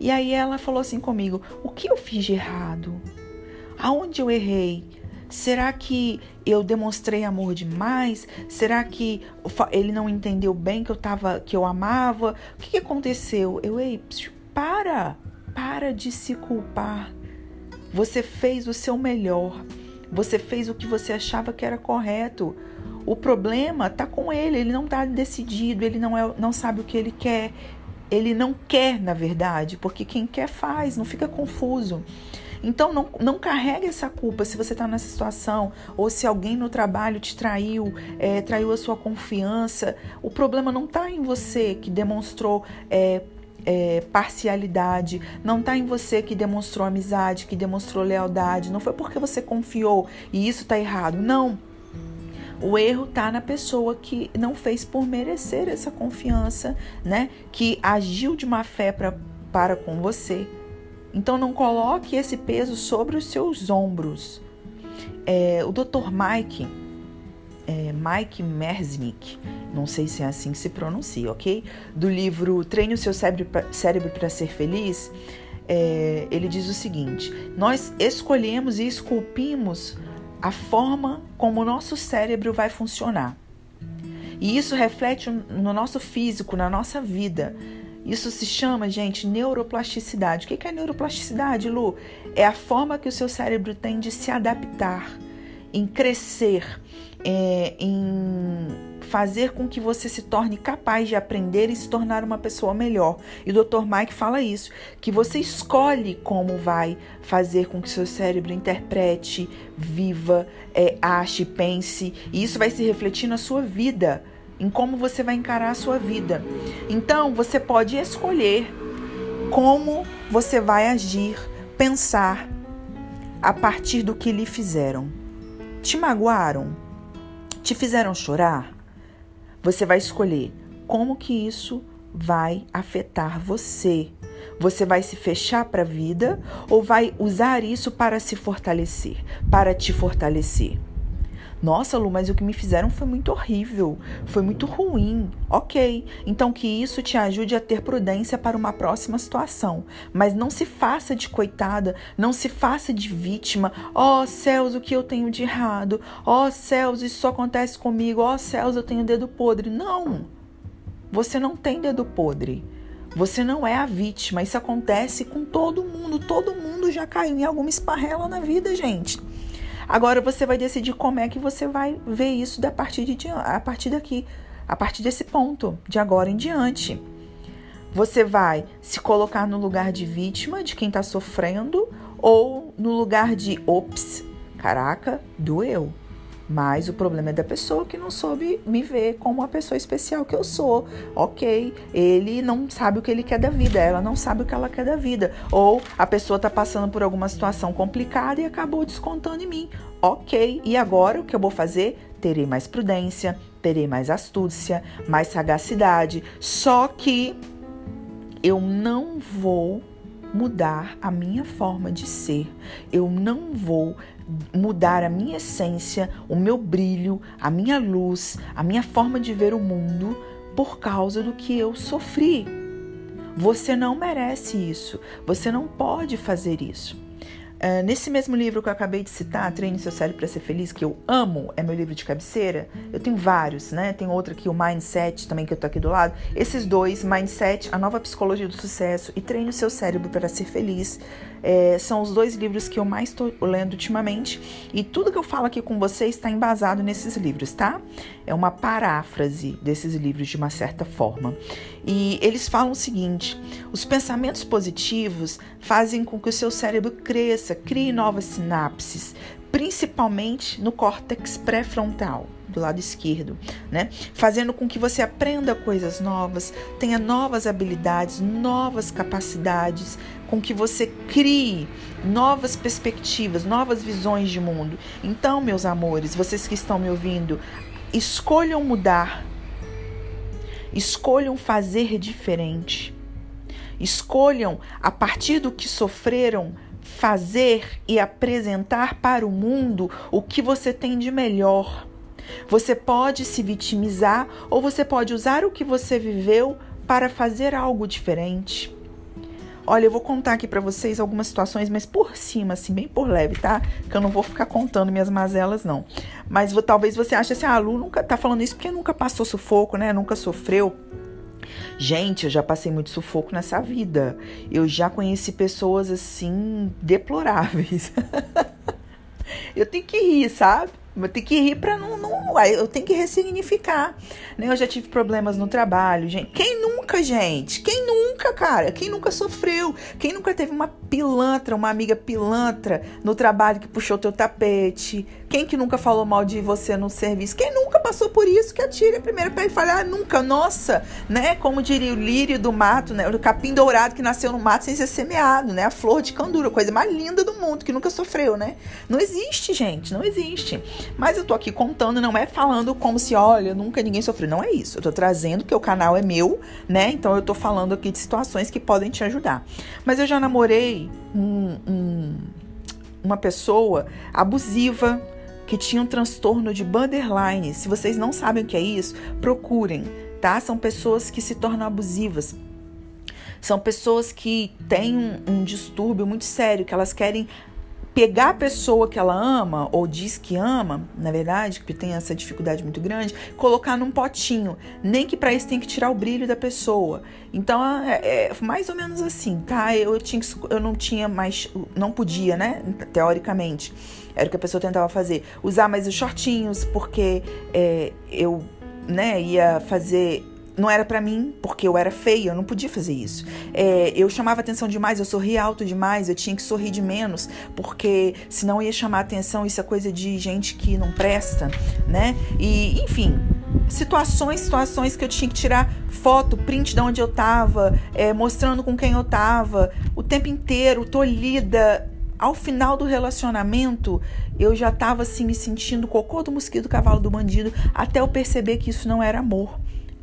E aí ela falou assim comigo: o que eu fiz de errado? Aonde eu errei? Será que eu demonstrei amor demais? Será que ele não entendeu bem que eu tava, que eu amava? O que, que aconteceu? Eu, ei, para, para de se culpar. Você fez o seu melhor. Você fez o que você achava que era correto. O problema tá com ele, ele não tá decidido, ele não, é, não sabe o que ele quer. Ele não quer, na verdade, porque quem quer faz, não fica confuso. Então não, não carregue essa culpa se você está nessa situação ou se alguém no trabalho te traiu, é, traiu a sua confiança. O problema não está em você que demonstrou é, é, parcialidade, não está em você que demonstrou amizade, que demonstrou lealdade. Não foi porque você confiou e isso está errado. Não. O erro está na pessoa que não fez por merecer essa confiança, né? Que agiu de má fé pra, para com você. Então não coloque esse peso sobre os seus ombros. É, o Dr. Mike, é, Mike Merznick, não sei se é assim que se pronuncia, ok? Do livro Treine o seu cérebro para ser feliz, é, ele diz o seguinte: nós escolhemos e esculpimos a forma como o nosso cérebro vai funcionar. E isso reflete no nosso físico, na nossa vida. Isso se chama, gente, neuroplasticidade. O que é neuroplasticidade, Lu? É a forma que o seu cérebro tem de se adaptar, em crescer, é, em fazer com que você se torne capaz de aprender e se tornar uma pessoa melhor. E o Dr. Mike fala isso, que você escolhe como vai fazer com que seu cérebro interprete, viva, é, ache, pense, e isso vai se refletir na sua vida em como você vai encarar a sua vida. Então, você pode escolher como você vai agir, pensar a partir do que lhe fizeram. Te magoaram? Te fizeram chorar? Você vai escolher como que isso vai afetar você. Você vai se fechar para a vida ou vai usar isso para se fortalecer, para te fortalecer? Nossa, Lu, mas o que me fizeram foi muito horrível, foi muito ruim. Ok, então que isso te ajude a ter prudência para uma próxima situação. Mas não se faça de coitada, não se faça de vítima. Ó oh, céus, o que eu tenho de errado? Ó oh, céus, isso só acontece comigo. Ó oh, céus, eu tenho dedo podre. Não, você não tem dedo podre. Você não é a vítima. Isso acontece com todo mundo. Todo mundo já caiu em alguma esparrela na vida, gente. Agora você vai decidir como é que você vai ver isso da partir de a partir daqui, a partir desse ponto, de agora em diante. Você vai se colocar no lugar de vítima de quem está sofrendo ou no lugar de ops, caraca, doeu. Mas o problema é da pessoa que não soube me ver como a pessoa especial que eu sou. Ok, ele não sabe o que ele quer da vida, ela não sabe o que ela quer da vida. Ou a pessoa está passando por alguma situação complicada e acabou descontando em mim. Ok, e agora o que eu vou fazer? Terei mais prudência, terei mais astúcia, mais sagacidade. Só que eu não vou mudar a minha forma de ser. Eu não vou mudar a minha essência, o meu brilho, a minha luz, a minha forma de ver o mundo por causa do que eu sofri. Você não merece isso. Você não pode fazer isso. Uh, nesse mesmo livro que eu acabei de citar, Treine Seu Cérebro para Ser Feliz, que eu amo, é meu livro de cabeceira. Eu tenho vários, né? Tem outro aqui, o Mindset, também que eu tô aqui do lado. Esses dois, Mindset, A Nova Psicologia do Sucesso e Treine o Seu Cérebro para Ser Feliz, é, são os dois livros que eu mais estou lendo ultimamente. E tudo que eu falo aqui com vocês está embasado nesses livros, tá? É uma paráfrase desses livros de uma certa forma. E eles falam o seguinte: os pensamentos positivos fazem com que o seu cérebro cresça, crie novas sinapses, principalmente no córtex pré-frontal do lado esquerdo, né? Fazendo com que você aprenda coisas novas, tenha novas habilidades, novas capacidades, com que você crie novas perspectivas, novas visões de mundo. Então, meus amores, vocês que estão me ouvindo, escolham mudar. Escolham fazer diferente. Escolham, a partir do que sofreram, fazer e apresentar para o mundo o que você tem de melhor. Você pode se vitimizar ou você pode usar o que você viveu para fazer algo diferente. Olha, eu vou contar aqui para vocês algumas situações, mas por cima, assim, bem por leve, tá? Que eu não vou ficar contando minhas mazelas, não. Mas vou, talvez você ache assim, ah, a Lu nunca tá falando isso porque nunca passou sufoco, né? Nunca sofreu. Gente, eu já passei muito sufoco nessa vida. Eu já conheci pessoas assim deploráveis. (laughs) eu tenho que rir, sabe? Eu tenho que rir para não, não. Eu tenho que ressignificar. Né? Eu já tive problemas no trabalho, gente. Quem nunca, gente? Quem nunca, cara? Quem nunca sofreu? Quem nunca teve uma pilantra, uma amiga pilantra no trabalho que puxou teu tapete? Quem que nunca falou mal de você no serviço? Quem nunca passou por isso? Que atire a primeira pé e fale, ah, nunca, nossa, né? Como diria o lírio do mato, né? O capim dourado que nasceu no mato sem ser semeado, né? A flor de candura, coisa mais linda do mundo, que nunca sofreu, né? Não existe, gente, não existe. Mas eu tô aqui contando, não é falando como se, olha, nunca ninguém sofreu. Não é isso. Eu tô trazendo que o canal é meu, né? Então eu tô falando aqui de situações que podem te ajudar. Mas eu já namorei um, um, uma pessoa abusiva que tinha um transtorno de borderline. Se vocês não sabem o que é isso, procurem, tá? São pessoas que se tornam abusivas. São pessoas que têm um, um distúrbio muito sério, que elas querem pegar a pessoa que ela ama, ou diz que ama, na verdade, que tem essa dificuldade muito grande, colocar num potinho. Nem que para isso tem que tirar o brilho da pessoa. Então é, é, mais ou menos assim, tá? Eu, tinha, eu não tinha mais, não podia, né? Teoricamente. Era o que a pessoa tentava fazer. Usar mais os shortinhos, porque é, eu né, ia fazer não era para mim, porque eu era feia, eu não podia fazer isso. É, eu chamava atenção demais, eu sorria alto demais, eu tinha que sorrir de menos, porque senão ia chamar atenção, isso é coisa de gente que não presta, né? E, enfim, situações, situações que eu tinha que tirar foto, print de onde eu tava, é, mostrando com quem eu tava, o tempo inteiro, tolhida. Ao final do relacionamento, eu já tava assim me sentindo cocô do mosquito, cavalo do bandido, até eu perceber que isso não era amor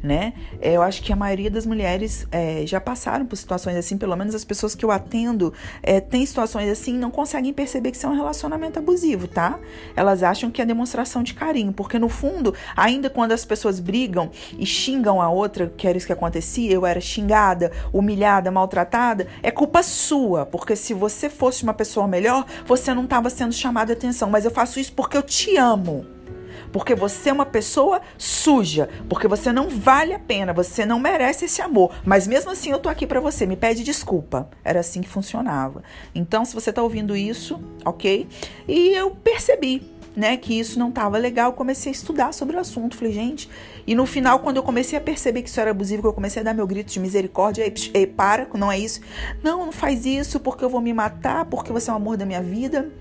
né? É, eu acho que a maioria das mulheres é, já passaram por situações assim, pelo menos as pessoas que eu atendo é, têm situações assim não conseguem perceber que isso é um relacionamento abusivo, tá? Elas acham que é demonstração de carinho, porque no fundo, ainda quando as pessoas brigam e xingam a outra, que era isso que acontecia, eu era xingada, humilhada, maltratada, é culpa sua, porque se você fosse uma pessoa melhor, você não estava sendo chamada atenção, mas eu faço isso porque eu te amo porque você é uma pessoa suja, porque você não vale a pena, você não merece esse amor. Mas mesmo assim eu tô aqui para você, me pede desculpa. Era assim que funcionava. Então, se você tá ouvindo isso, OK? E eu percebi né, que isso não estava legal, eu comecei a estudar sobre o assunto. Falei, gente, e no final, quando eu comecei a perceber que isso era abusivo, que eu comecei a dar meu grito de misericórdia, ei, ei, para, não é isso. Não, não faz isso porque eu vou me matar, porque você é o amor da minha vida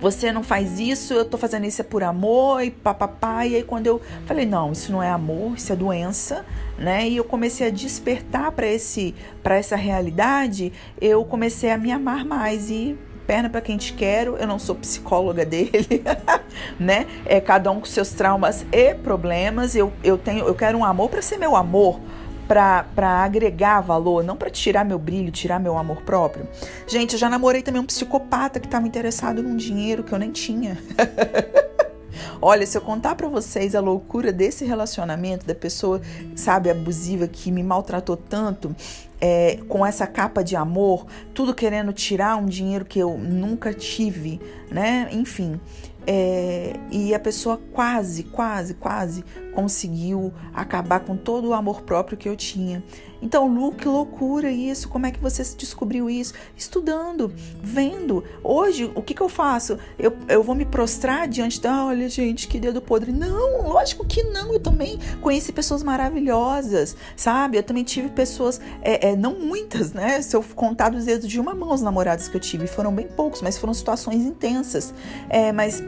você não faz isso, eu tô fazendo isso é por amor e papapá. E aí quando eu falei, não, isso não é amor, isso é doença, né? E eu comecei a despertar para esse para essa realidade, eu comecei a me amar mais e perna para quem te quero, eu não sou psicóloga (laughs) dele, né? É cada um com seus traumas e problemas. Eu, eu tenho, eu quero um amor para ser meu amor, para agregar valor, não para tirar meu brilho, tirar meu amor próprio. Gente, eu já namorei também um psicopata que estava interessado num dinheiro que eu nem tinha. (laughs) Olha, se eu contar para vocês a loucura desse relacionamento, da pessoa, sabe, abusiva que me maltratou tanto, é, com essa capa de amor, tudo querendo tirar um dinheiro que eu nunca tive, né? Enfim. É, e a pessoa quase, quase, quase conseguiu acabar com todo o amor próprio que eu tinha. Então, Lu, que loucura isso! Como é que você descobriu isso? Estudando, vendo. Hoje, o que, que eu faço? Eu, eu vou me prostrar diante da. Olha, gente, que dedo podre. Não, lógico que não. Eu também conheci pessoas maravilhosas, sabe? Eu também tive pessoas, é, é, não muitas, né? Se eu contar dos dedos de uma mão, os namorados que eu tive, foram bem poucos, mas foram situações intensas. É, mas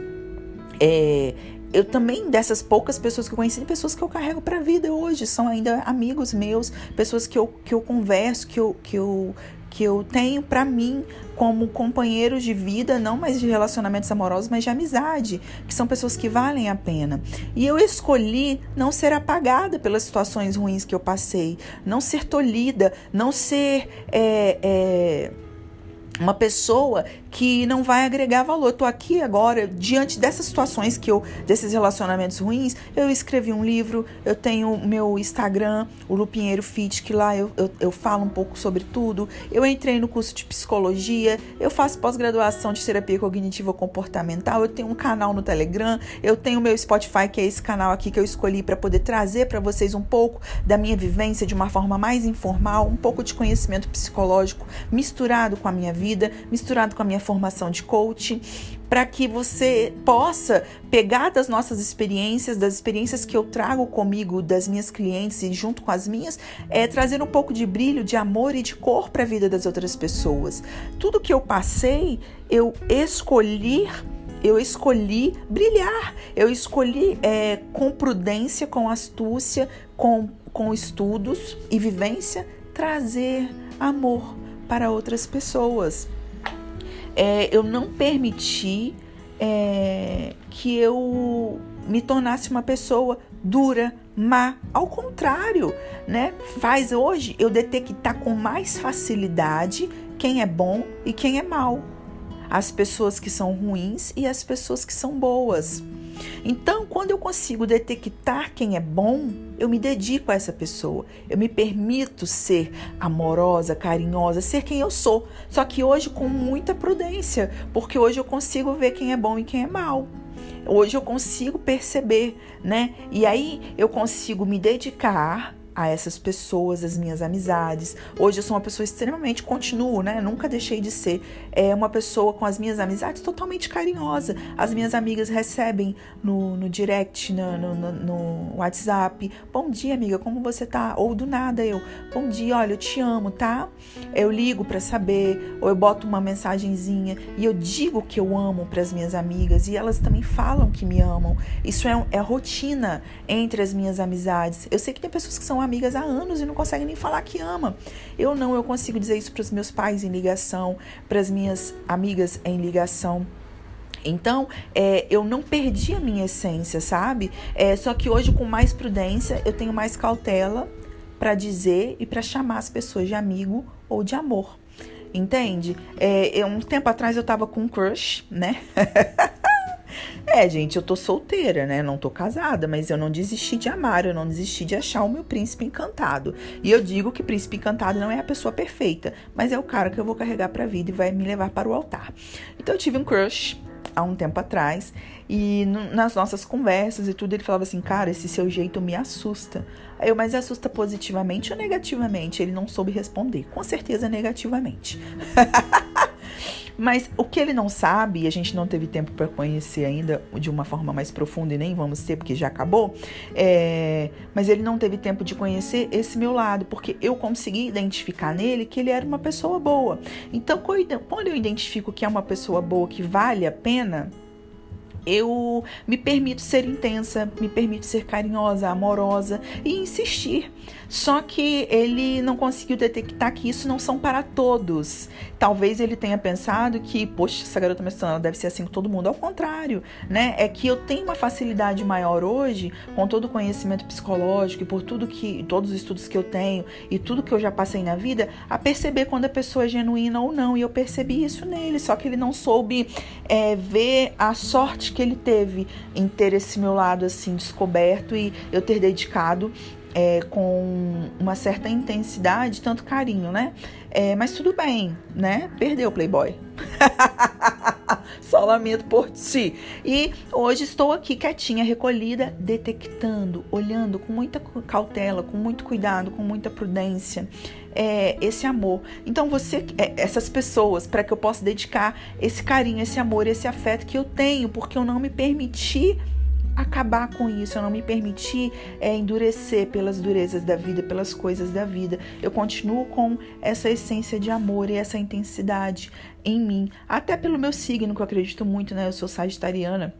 é, eu também, dessas poucas pessoas que eu conheci, pessoas que eu carrego para a vida hoje, são ainda amigos meus, pessoas que eu, que eu converso, que eu, que eu, que eu tenho para mim como companheiros de vida, não mais de relacionamentos amorosos, mas de amizade, que são pessoas que valem a pena. E eu escolhi não ser apagada pelas situações ruins que eu passei, não ser tolhida, não ser. É, é, uma pessoa que não vai agregar valor. Eu tô aqui agora, diante dessas situações que eu, desses relacionamentos ruins, eu escrevi um livro, eu tenho meu Instagram, o Lupinheiro Fit, que lá eu, eu, eu falo um pouco sobre tudo. Eu entrei no curso de psicologia, eu faço pós-graduação de terapia cognitiva comportamental, eu tenho um canal no Telegram, eu tenho meu Spotify, que é esse canal aqui que eu escolhi para poder trazer para vocês um pouco da minha vivência de uma forma mais informal, um pouco de conhecimento psicológico misturado com a minha vida, misturado com a minha formação de coach, para que você possa pegar das nossas experiências, das experiências que eu trago comigo, das minhas clientes e junto com as minhas, é trazer um pouco de brilho, de amor e de cor para a vida das outras pessoas. Tudo que eu passei, eu escolhi eu escolhi brilhar, eu escolhi é, com prudência, com astúcia, com, com estudos e vivência, trazer amor para outras pessoas é, eu não permiti é, que eu me tornasse uma pessoa dura, má. Ao contrário, né? Faz hoje eu detectar com mais facilidade quem é bom e quem é mal. As pessoas que são ruins e as pessoas que são boas. Então, quando eu consigo detectar quem é bom, eu me dedico a essa pessoa. Eu me permito ser amorosa, carinhosa, ser quem eu sou. Só que hoje com muita prudência, porque hoje eu consigo ver quem é bom e quem é mal. Hoje eu consigo perceber, né? E aí eu consigo me dedicar a essas pessoas, as minhas amizades. Hoje eu sou uma pessoa extremamente, continuo, né? Nunca deixei de ser é, uma pessoa com as minhas amizades totalmente carinhosa. As minhas amigas recebem no, no direct, no, no, no WhatsApp: Bom dia, amiga, como você tá? Ou do nada eu: Bom dia, olha, eu te amo, tá? Eu ligo para saber, ou eu boto uma mensagenzinha e eu digo que eu amo para as minhas amigas e elas também falam que me amam. Isso é, é rotina entre as minhas amizades. Eu sei que tem pessoas que são amigas há anos e não conseguem nem falar que ama. Eu não, eu consigo dizer isso para os meus pais em ligação, para as minhas amigas em ligação. Então, é, eu não perdi a minha essência, sabe? É, só que hoje, com mais prudência, eu tenho mais cautela para dizer e para chamar as pessoas de amigo ou de amor. Entende? É, um tempo atrás eu tava com um crush, né? (laughs) É, gente, eu tô solteira, né? Não tô casada, mas eu não desisti de amar, eu não desisti de achar o meu príncipe encantado. E eu digo que príncipe encantado não é a pessoa perfeita, mas é o cara que eu vou carregar pra vida e vai me levar para o altar. Então eu tive um crush há um tempo atrás e nas nossas conversas e tudo ele falava assim, cara, esse seu jeito me assusta. Aí eu, mas assusta positivamente ou negativamente? Ele não soube responder. Com certeza negativamente. (laughs) Mas o que ele não sabe, e a gente não teve tempo para conhecer ainda de uma forma mais profunda e nem vamos ter porque já acabou, é... mas ele não teve tempo de conhecer esse meu lado, porque eu consegui identificar nele que ele era uma pessoa boa. Então, quando eu identifico que é uma pessoa boa, que vale a pena, eu me permito ser intensa, me permito ser carinhosa, amorosa e insistir. Só que ele não conseguiu detectar que isso não são para todos. Talvez ele tenha pensado que, poxa, essa garota menstruada deve ser assim com todo mundo. Ao contrário, né? É que eu tenho uma facilidade maior hoje, com todo o conhecimento psicológico e por tudo que, todos os estudos que eu tenho e tudo que eu já passei na vida, a perceber quando a pessoa é genuína ou não. E eu percebi isso nele, só que ele não soube é, ver a sorte que ele teve em ter esse meu lado assim descoberto e eu ter dedicado é, com uma certa intensidade, tanto carinho, né? É, mas tudo bem, né? Perdeu o Playboy. (laughs) Só lamento por ti. E hoje estou aqui quietinha, recolhida, detectando, olhando com muita cautela, com muito cuidado, com muita prudência. É, esse amor. Então você, é, essas pessoas, para que eu possa dedicar esse carinho, esse amor, esse afeto que eu tenho, porque eu não me permiti acabar com isso, eu não me permitir é, endurecer pelas durezas da vida, pelas coisas da vida. Eu continuo com essa essência de amor e essa intensidade em mim, até pelo meu signo, que eu acredito muito, né? Eu sou sagitariana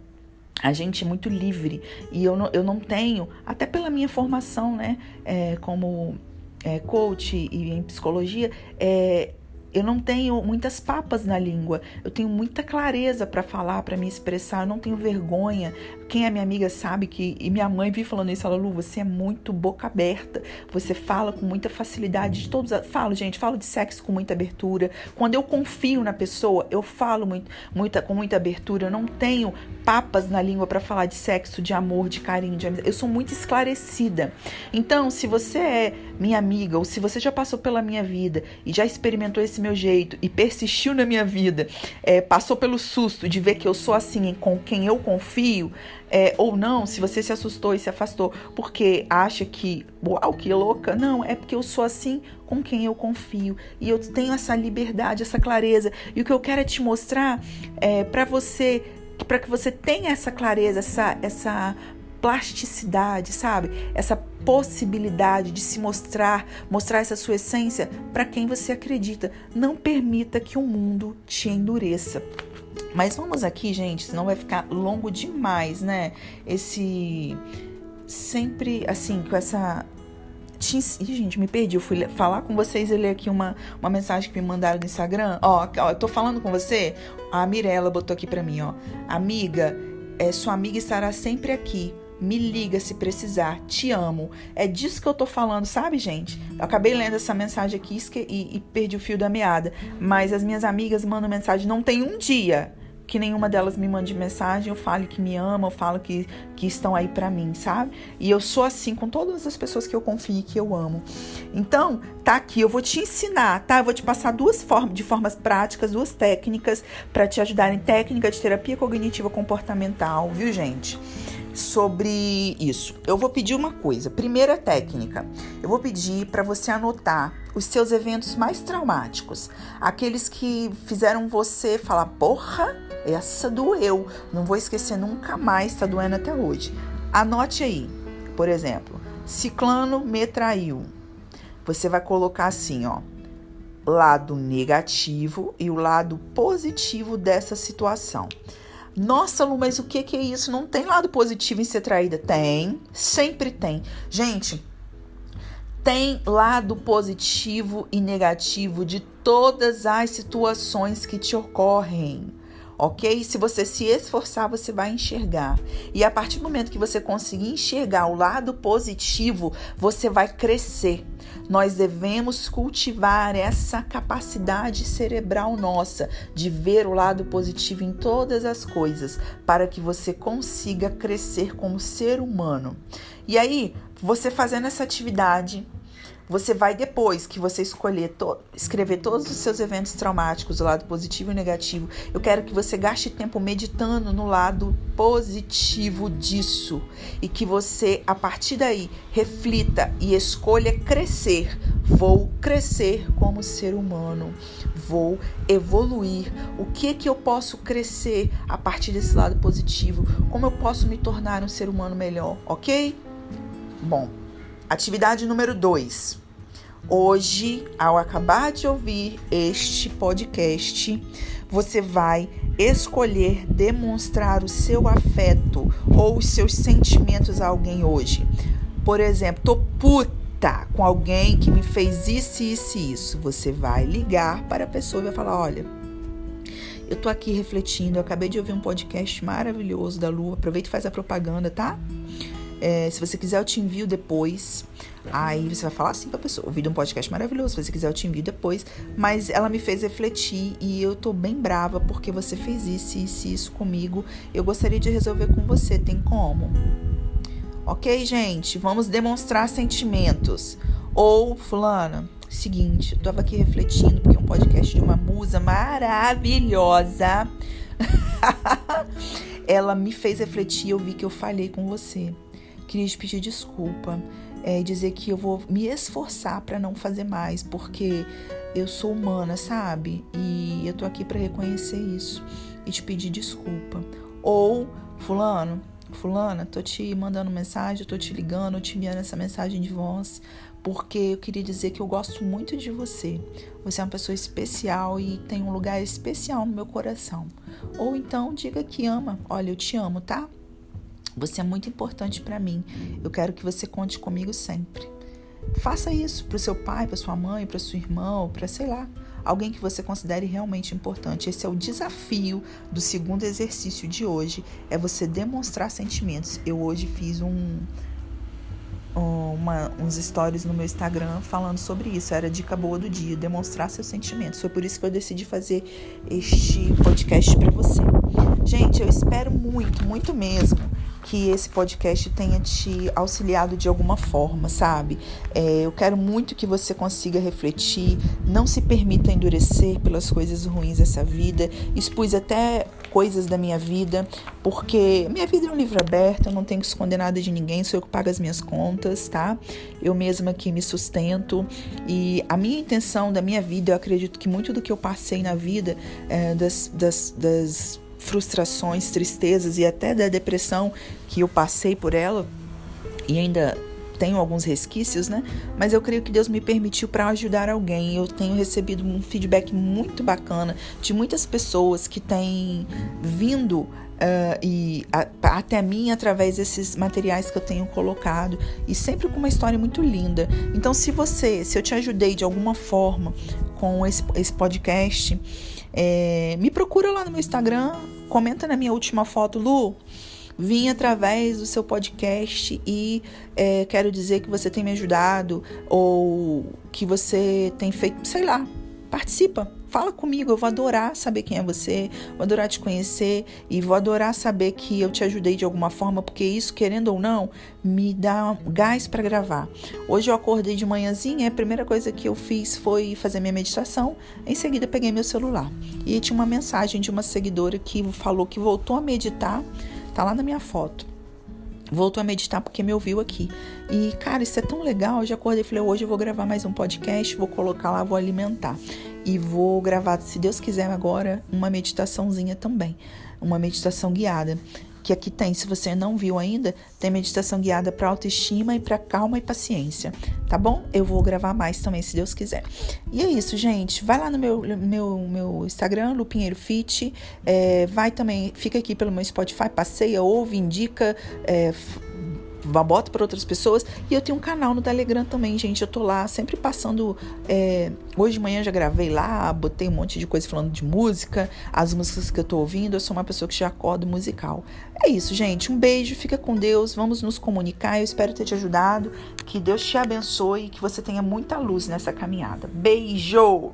a gente é muito livre e eu não, eu não tenho, até pela minha formação, né, é, como é, coach e em psicologia, é, eu não tenho muitas papas na língua, eu tenho muita clareza para falar, para me expressar, eu não tenho vergonha. Quem é minha amiga sabe que, e minha mãe vive falando isso, ela, Lu, você é muito boca aberta, você fala com muita facilidade de todos. Falo, gente, falo de sexo com muita abertura. Quando eu confio na pessoa, eu falo muito, muita, com muita abertura, eu não tenho papas na língua para falar de sexo, de amor, de carinho, de amizade. Eu sou muito esclarecida. Então, se você é minha amiga, ou se você já passou pela minha vida e já experimentou esse meu jeito e persistiu na minha vida, é, passou pelo susto de ver que eu sou assim com quem eu confio, é, ou não, se você se assustou e se afastou porque acha que, uau, que louca, não, é porque eu sou assim com quem eu confio e eu tenho essa liberdade, essa clareza. E o que eu quero é te mostrar é, para você, para que você tenha essa clareza, essa, essa plasticidade, sabe? Essa possibilidade de se mostrar, mostrar essa sua essência para quem você acredita. Não permita que o mundo te endureça. Mas vamos aqui, gente, senão vai ficar longo demais, né? Esse sempre assim, com essa Ih, gente, me perdi. Eu fui falar com vocês e ler aqui uma, uma mensagem que me mandaram no Instagram. Ó, ó, eu tô falando com você. A Mirella botou aqui pra mim, ó. Amiga, é, sua amiga estará sempre aqui me liga se precisar. Te amo. É disso que eu tô falando, sabe, gente? Eu acabei lendo essa mensagem aqui e, e perdi o fio da meada. Mas as minhas amigas mandam mensagem. Não tem um dia que nenhuma delas me mande mensagem, eu fale que me ama, eu falo que, que estão aí para mim, sabe? E eu sou assim com todas as pessoas que eu confio e que eu amo. Então, tá aqui, eu vou te ensinar, tá? Eu vou te passar duas formas, de formas práticas, duas técnicas para te ajudar em técnica de terapia cognitiva comportamental, viu, gente? Sobre isso. Eu vou pedir uma coisa. Primeira técnica, eu vou pedir para você anotar os seus eventos mais traumáticos, aqueles que fizeram você falar: "Porra, essa doeu, não vou esquecer nunca mais, tá doendo até hoje". Anote aí. Por exemplo, ciclano me traiu. Você vai colocar assim, ó: lado negativo e o lado positivo dessa situação. Nossa, Lu, mas o que, que é isso? Não tem lado positivo em ser traída? Tem, sempre tem. Gente, tem lado positivo e negativo de todas as situações que te ocorrem ok? Se você se esforçar, você vai enxergar. E a partir do momento que você conseguir enxergar o lado positivo, você vai crescer. Nós devemos cultivar essa capacidade cerebral nossa de ver o lado positivo em todas as coisas, para que você consiga crescer como ser humano. E aí, você fazendo essa atividade, você vai, depois que você escolher to escrever todos os seus eventos traumáticos, o lado positivo e negativo, eu quero que você gaste tempo meditando no lado positivo disso. E que você, a partir daí, reflita e escolha crescer. Vou crescer como ser humano. Vou evoluir. O que que eu posso crescer a partir desse lado positivo? Como eu posso me tornar um ser humano melhor, ok? Bom, Atividade número 2. Hoje, ao acabar de ouvir este podcast, você vai escolher demonstrar o seu afeto ou os seus sentimentos a alguém hoje. Por exemplo, tô puta com alguém que me fez isso, isso e isso. Você vai ligar para a pessoa e vai falar: olha, eu tô aqui refletindo, eu acabei de ouvir um podcast maravilhoso da Lua. Aproveita e faz a propaganda, tá? É, se você quiser, eu te envio depois. Aí você vai falar assim pra pessoa: ouvi um podcast maravilhoso. Se você quiser, eu te envio depois. Mas ela me fez refletir e eu tô bem brava porque você fez isso, isso, isso comigo. Eu gostaria de resolver com você. Tem como? Ok, gente? Vamos demonstrar sentimentos. Ou, Fulana, seguinte, eu tava aqui refletindo porque é um podcast de uma musa maravilhosa. (laughs) ela me fez refletir, eu vi que eu falhei com você. Queria te pedir desculpa é, dizer que eu vou me esforçar para não fazer mais, porque eu sou humana, sabe? E eu tô aqui para reconhecer isso e te pedir desculpa. Ou, fulano, fulana, tô te mandando mensagem, tô te ligando, te enviando essa mensagem de voz, porque eu queria dizer que eu gosto muito de você. Você é uma pessoa especial e tem um lugar especial no meu coração. Ou então diga que ama. Olha, eu te amo, tá? Você é muito importante para mim. Eu quero que você conte comigo sempre. Faça isso para o seu pai, para sua mãe, para seu irmão, para sei lá, alguém que você considere realmente importante. Esse é o desafio do segundo exercício de hoje, é você demonstrar sentimentos. Eu hoje fiz um uma, uns stories no meu Instagram falando sobre isso. Era dica boa do dia, demonstrar seus sentimentos. Foi por isso que eu decidi fazer este podcast para você. Gente, eu espero muito, muito mesmo que esse podcast tenha te auxiliado de alguma forma, sabe? É, eu quero muito que você consiga refletir, não se permita endurecer pelas coisas ruins dessa vida. Expus até coisas da minha vida, porque minha vida é um livro aberto, eu não tenho que esconder nada de ninguém, sou eu que pago as minhas contas, tá? Eu mesma que me sustento e a minha intenção da minha vida, eu acredito que muito do que eu passei na vida, é, das, das, das frustrações, tristezas e até da depressão que eu passei por ela e ainda tenho alguns resquícios, né? Mas eu creio que Deus me permitiu para ajudar alguém. Eu tenho recebido um feedback muito bacana de muitas pessoas que têm vindo Uh, e a, até mim através desses materiais que eu tenho colocado e sempre com uma história muito linda. Então, se você, se eu te ajudei de alguma forma com esse, esse podcast, é, me procura lá no meu Instagram, comenta na minha última foto, Lu. Vim através do seu podcast e é, quero dizer que você tem me ajudado ou que você tem feito, sei lá, participa, fala comigo, eu vou adorar saber quem é você, vou adorar te conhecer e vou adorar saber que eu te ajudei de alguma forma, porque isso, querendo ou não, me dá gás para gravar. Hoje eu acordei de manhãzinha, a primeira coisa que eu fiz foi fazer minha meditação, em seguida peguei meu celular e tinha uma mensagem de uma seguidora que falou que voltou a meditar, tá lá na minha foto voltou a meditar porque me ouviu aqui. E, cara, isso é tão legal. Eu já acordei e falei: hoje eu vou gravar mais um podcast, vou colocar lá, vou alimentar. E vou gravar, se Deus quiser, agora, uma meditaçãozinha também. Uma meditação guiada que aqui tem, se você não viu ainda, tem meditação guiada para autoestima e para calma e paciência, tá bom? Eu vou gravar mais também, se Deus quiser. E é isso, gente. Vai lá no meu, meu, meu Instagram, Lupinheiro Fit. É, vai também, fica aqui pelo meu Spotify, passeia, ouve, indica, é, bota para outras pessoas. E eu tenho um canal no Telegram também, gente. Eu tô lá sempre passando. É... Hoje de manhã já gravei lá, botei um monte de coisa falando de música, as músicas que eu tô ouvindo. Eu sou uma pessoa que já acordo musical. É isso, gente. Um beijo, fica com Deus. Vamos nos comunicar. Eu espero ter te ajudado. Que Deus te abençoe e que você tenha muita luz nessa caminhada. Beijo!